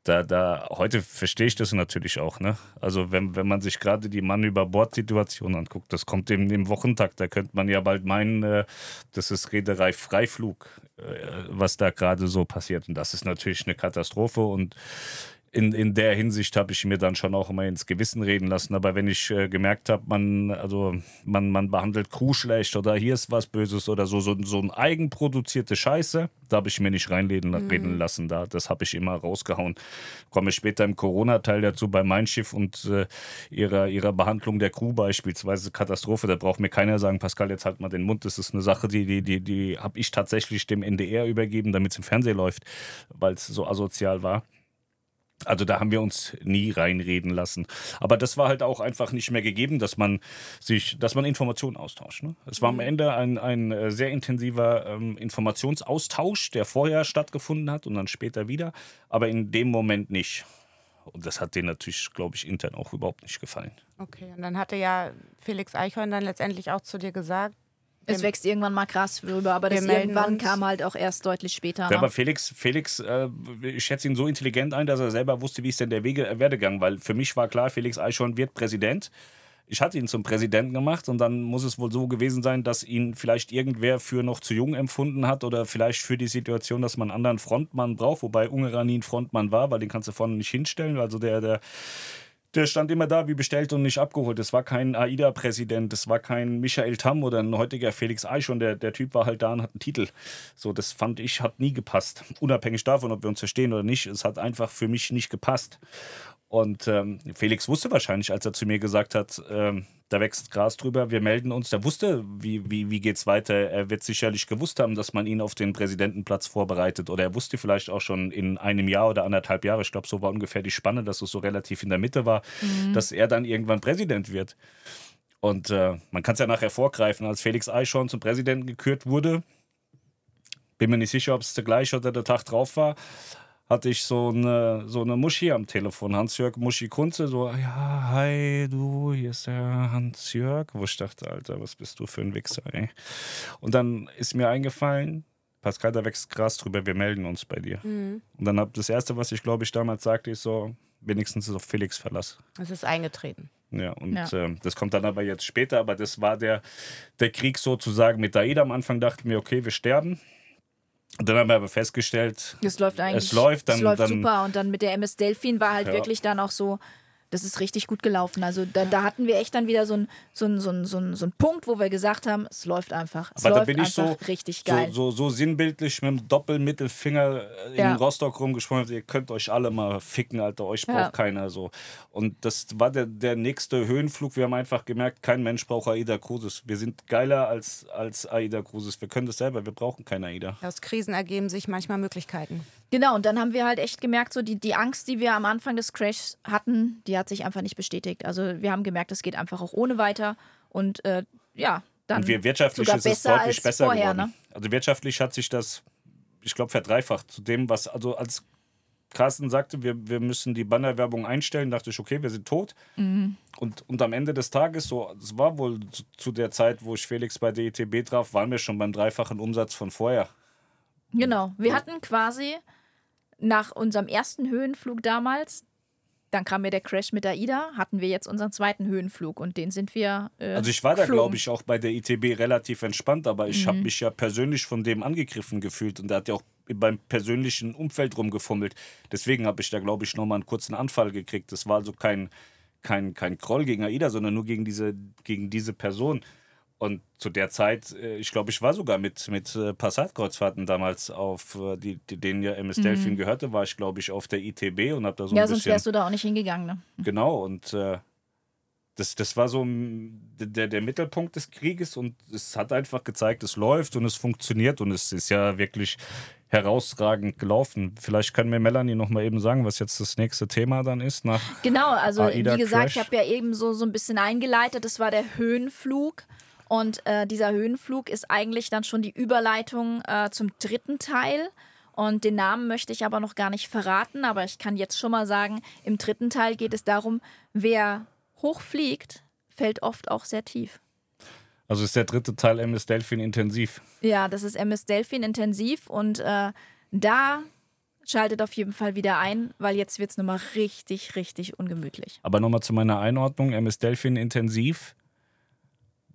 Speaker 1: da, da, heute verstehe ich das natürlich auch, ne? Also wenn, wenn man sich gerade die Mann über Bord-Situation anguckt, das kommt im, im Wochentakt, da könnte man ja bald meinen, äh, das ist Reederei Freiflug, äh, was da gerade so passiert. Und das ist natürlich eine Katastrophe und in, in der Hinsicht habe ich mir dann schon auch immer ins Gewissen reden lassen. Aber wenn ich äh, gemerkt habe, man, also man, man behandelt Crew schlecht oder hier ist was Böses oder so, so, so ein eigenproduzierte Scheiße, da habe ich mir nicht reinreden mhm. reden lassen. Da, das habe ich immer rausgehauen. Komme später im Corona-Teil dazu bei Mein Schiff und äh, ihrer, ihrer Behandlung der Crew beispielsweise Katastrophe. Da braucht mir keiner sagen, Pascal, jetzt halt mal den Mund. Das ist eine Sache, die, die, die, die habe ich tatsächlich dem NDR übergeben, damit es im Fernsehen läuft, weil es so asozial war. Also da haben wir uns nie reinreden lassen. Aber das war halt auch einfach nicht mehr gegeben, dass man sich, dass man Informationen austauscht. Ne? Es war am mhm. Ende ein, ein äh, sehr intensiver ähm, Informationsaustausch, der vorher stattgefunden hat und dann später wieder, aber in dem Moment nicht. Und das hat denen natürlich, glaube ich, intern auch überhaupt nicht gefallen.
Speaker 3: Okay, und dann hatte ja Felix Eichhorn dann letztendlich auch zu dir gesagt,
Speaker 2: es wächst irgendwann mal krass rüber, aber das irgendwann uns. kam halt auch erst deutlich später.
Speaker 1: Ja, aber Felix, Felix äh, ich schätze ihn so intelligent ein, dass er selber wusste, wie ist denn der Wege, äh, Werdegang, weil für mich war klar, Felix Eichhorn wird Präsident. Ich hatte ihn zum Präsidenten gemacht und dann muss es wohl so gewesen sein, dass ihn vielleicht irgendwer für noch zu jung empfunden hat oder vielleicht für die Situation, dass man einen anderen Frontmann braucht, wobei Ungerer nie ein Frontmann war, weil den kannst du vorne nicht hinstellen. Also der, der der stand immer da wie bestellt und nicht abgeholt. Das war kein AIDA-Präsident, das war kein Michael Tamm oder ein heutiger Felix Eichhorn. Der, der Typ war halt da und hat einen Titel. So, das fand ich, hat nie gepasst. Unabhängig davon, ob wir uns verstehen oder nicht, es hat einfach für mich nicht gepasst. Und ähm, Felix wusste wahrscheinlich, als er zu mir gesagt hat, ähm, da wächst Gras drüber, wir melden uns. Der wusste, wie, wie, wie geht es weiter. Er wird sicherlich gewusst haben, dass man ihn auf den Präsidentenplatz vorbereitet. Oder er wusste vielleicht auch schon in einem Jahr oder anderthalb Jahre, ich glaube, so war ungefähr die Spanne, dass es so relativ in der Mitte war, mhm. dass er dann irgendwann Präsident wird. Und äh, man kann es ja nachher vorgreifen, als Felix Eichhorn zum Präsidenten gekürt wurde. Bin mir nicht sicher, ob es der gleiche oder der Tag drauf war hatte ich so eine, so eine Muschi am Telefon, Hans-Jörg Muschi Kunze, so, ja, hi, du, hier ist der Hans-Jörg. Wo ich dachte, Alter, was bist du für ein Wichser, ey. Und dann ist mir eingefallen, Pascal, da wächst Gras drüber, wir melden uns bei dir. Mhm. Und dann hab das Erste, was ich, glaube ich, damals sagte, ist so, wenigstens auf Felix Verlass.
Speaker 3: Es ist eingetreten.
Speaker 1: Ja, und ja. Äh, das kommt dann aber jetzt später, aber das war der, der Krieg sozusagen mit Daida. Am Anfang dachten wir, okay, wir sterben. Und dann haben wir aber festgestellt,
Speaker 2: es läuft eigentlich.
Speaker 1: Es läuft, dann,
Speaker 2: es läuft
Speaker 1: dann,
Speaker 2: super. Und dann mit der MS Delfin war halt ja. wirklich dann auch so, das ist richtig gut gelaufen. Also da, da hatten wir echt dann wieder so einen so ein, so ein, so ein, so ein Punkt, wo wir gesagt haben, es läuft einfach. Es
Speaker 1: Aber da
Speaker 2: läuft
Speaker 1: bin ich so,
Speaker 2: einfach richtig geil.
Speaker 1: so, so, so sinnbildlich mit dem Doppelmittelfinger in
Speaker 2: Ja.
Speaker 1: Rostock rumgesprungen. Ihr könnt euch alle mal ficken, Alter. Euch braucht
Speaker 2: Ja.
Speaker 1: keiner so. Und das war der, der nächste Höhenflug. Wir haben einfach gemerkt, kein Mensch braucht AIDA Cruises. Wir sind geiler als, als AIDA Cruises. Wir können das selber. Wir brauchen keine AIDA.
Speaker 3: Aus Krisen ergeben sich manchmal Möglichkeiten.
Speaker 2: Genau, und dann haben wir halt echt gemerkt, so die, die Angst, die wir am Anfang des Crashs hatten, die hat sich einfach nicht bestätigt. Also wir haben gemerkt, es geht einfach auch ohne weiter. Und äh, ja, dann
Speaker 1: Und wir wirtschaftlich ist es deutlich besser
Speaker 2: vorher,
Speaker 1: geworden. Also wirtschaftlich hat sich das, ich glaube, verdreifacht zu dem, was, also als Carsten sagte, wir, wir müssen die Bannerwerbung einstellen, dachte ich, okay, wir sind tot.
Speaker 2: Mhm.
Speaker 1: Und, und am Ende des Tages, so, es war wohl zu, zu der Zeit, wo ich Felix bei der ITB traf, waren wir schon beim dreifachen Umsatz von vorher.
Speaker 2: Genau. Wir hatten quasi nach unserem ersten Höhenflug damals, dann kam mir der Crash mit AIDA, hatten wir jetzt unseren zweiten Höhenflug und den sind wir. Äh,
Speaker 1: Also ich war da, glaube ich, auch bei der ITB relativ entspannt, aber ich
Speaker 2: Mhm.
Speaker 1: habe mich ja persönlich von dem angegriffen gefühlt und der hat ja auch beim persönlichen Umfeld rumgefummelt. Deswegen habe ich da, glaube ich, nochmal einen kurzen Anfall gekriegt. Das war also kein, kein, kein Kroll gegen AIDA, sondern nur gegen diese, gegen diese Person. Und zu der Zeit, äh, ich glaube, ich war sogar mit, mit äh, Passat-Kreuzfahrten damals auf, äh, die, die, denen ja MS Delfin gehörte, war ich, glaube ich, auf der ITB und habe da so
Speaker 2: Mhm. Ja,
Speaker 1: ein
Speaker 2: sonst
Speaker 1: bisschen...
Speaker 2: wärst du da auch nicht hingegangen. Ne?
Speaker 1: Genau, und äh, das, das war so der, der Mittelpunkt des Krieges und es hat einfach gezeigt, es läuft und es funktioniert und es ist ja wirklich herausragend gelaufen. Vielleicht kann mir Melanie noch mal eben sagen, was jetzt das nächste Thema dann ist nach
Speaker 2: Genau, also
Speaker 1: AIDA
Speaker 2: wie gesagt,
Speaker 1: Crash.
Speaker 2: ich habe ja eben so, so ein bisschen eingeleitet, das war der Höhenflug. Und äh, dieser Höhenflug ist eigentlich dann schon die Überleitung äh, zum dritten Teil. Und den Namen möchte ich aber noch gar nicht verraten, aber ich kann jetzt schon mal sagen, im dritten Teil geht es darum, wer hochfliegt, fällt oft auch sehr tief.
Speaker 1: Also ist der dritte Teil MS Delfin intensiv.
Speaker 2: Ja, das ist MS Delfin intensiv und äh, da schaltet auf jeden Fall wieder ein, weil jetzt wird es nochmal richtig, richtig ungemütlich.
Speaker 1: Aber nochmal zu meiner Einordnung, MS Delfin intensiv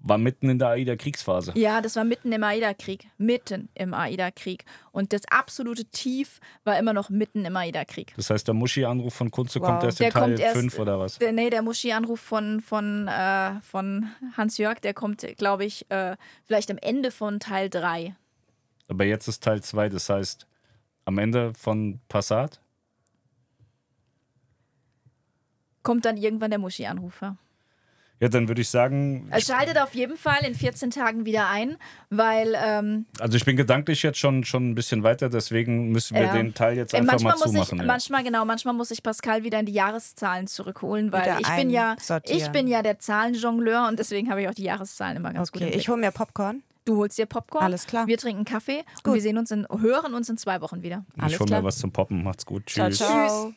Speaker 1: war mitten in der AIDA-Kriegsphase.
Speaker 2: Ja, das war mitten im AIDA-Krieg. Mitten im AIDA-Krieg. Und das absolute Tief war immer noch mitten im AIDA-Krieg.
Speaker 1: Das heißt, der Muschi-Anruf von Kunze
Speaker 3: Wow.
Speaker 1: kommt erst
Speaker 2: Der
Speaker 1: in Teil
Speaker 2: kommt erst-
Speaker 1: 5 oder was?
Speaker 2: Der, nee, der Muschi-Anruf von, von, äh, von Hans-Jörg, der kommt, glaube ich, äh, vielleicht am Ende von Teil 3.
Speaker 1: Aber jetzt ist Teil 2, das heißt, am Ende von Passat?
Speaker 2: Kommt dann irgendwann der Muschi-Anruf. Ja.
Speaker 1: Dann würde ich sagen,
Speaker 2: Es schaltet auf jeden Fall in 14 Tagen wieder ein, weil ähm,
Speaker 1: also ich bin gedanklich jetzt schon, schon ein bisschen weiter, deswegen müssen wir
Speaker 2: Ja.
Speaker 1: den Teil jetzt
Speaker 2: Äh,
Speaker 1: einfach
Speaker 2: manchmal
Speaker 1: mal
Speaker 2: muss ich,
Speaker 1: zumachen. ja.
Speaker 2: manchmal genau, manchmal muss ich Pascal wieder in die Jahreszahlen zurückholen, weil
Speaker 3: Wieder
Speaker 2: ich bin ja, ich bin ja der Zahlenjongleur und deswegen habe ich auch die Jahreszahlen immer ganz gut
Speaker 3: Okay,
Speaker 2: im Blick.
Speaker 3: ich hole mir Popcorn.
Speaker 2: Du holst dir Popcorn,
Speaker 3: Alles klar.
Speaker 2: wir trinken Kaffee und
Speaker 3: Gut.
Speaker 2: wir sehen uns in, hören uns in zwei Wochen wieder.
Speaker 3: alles
Speaker 1: ich hole mir was zum Poppen. Macht's gut.
Speaker 3: Ciao,
Speaker 1: Tschüss.
Speaker 3: ciao.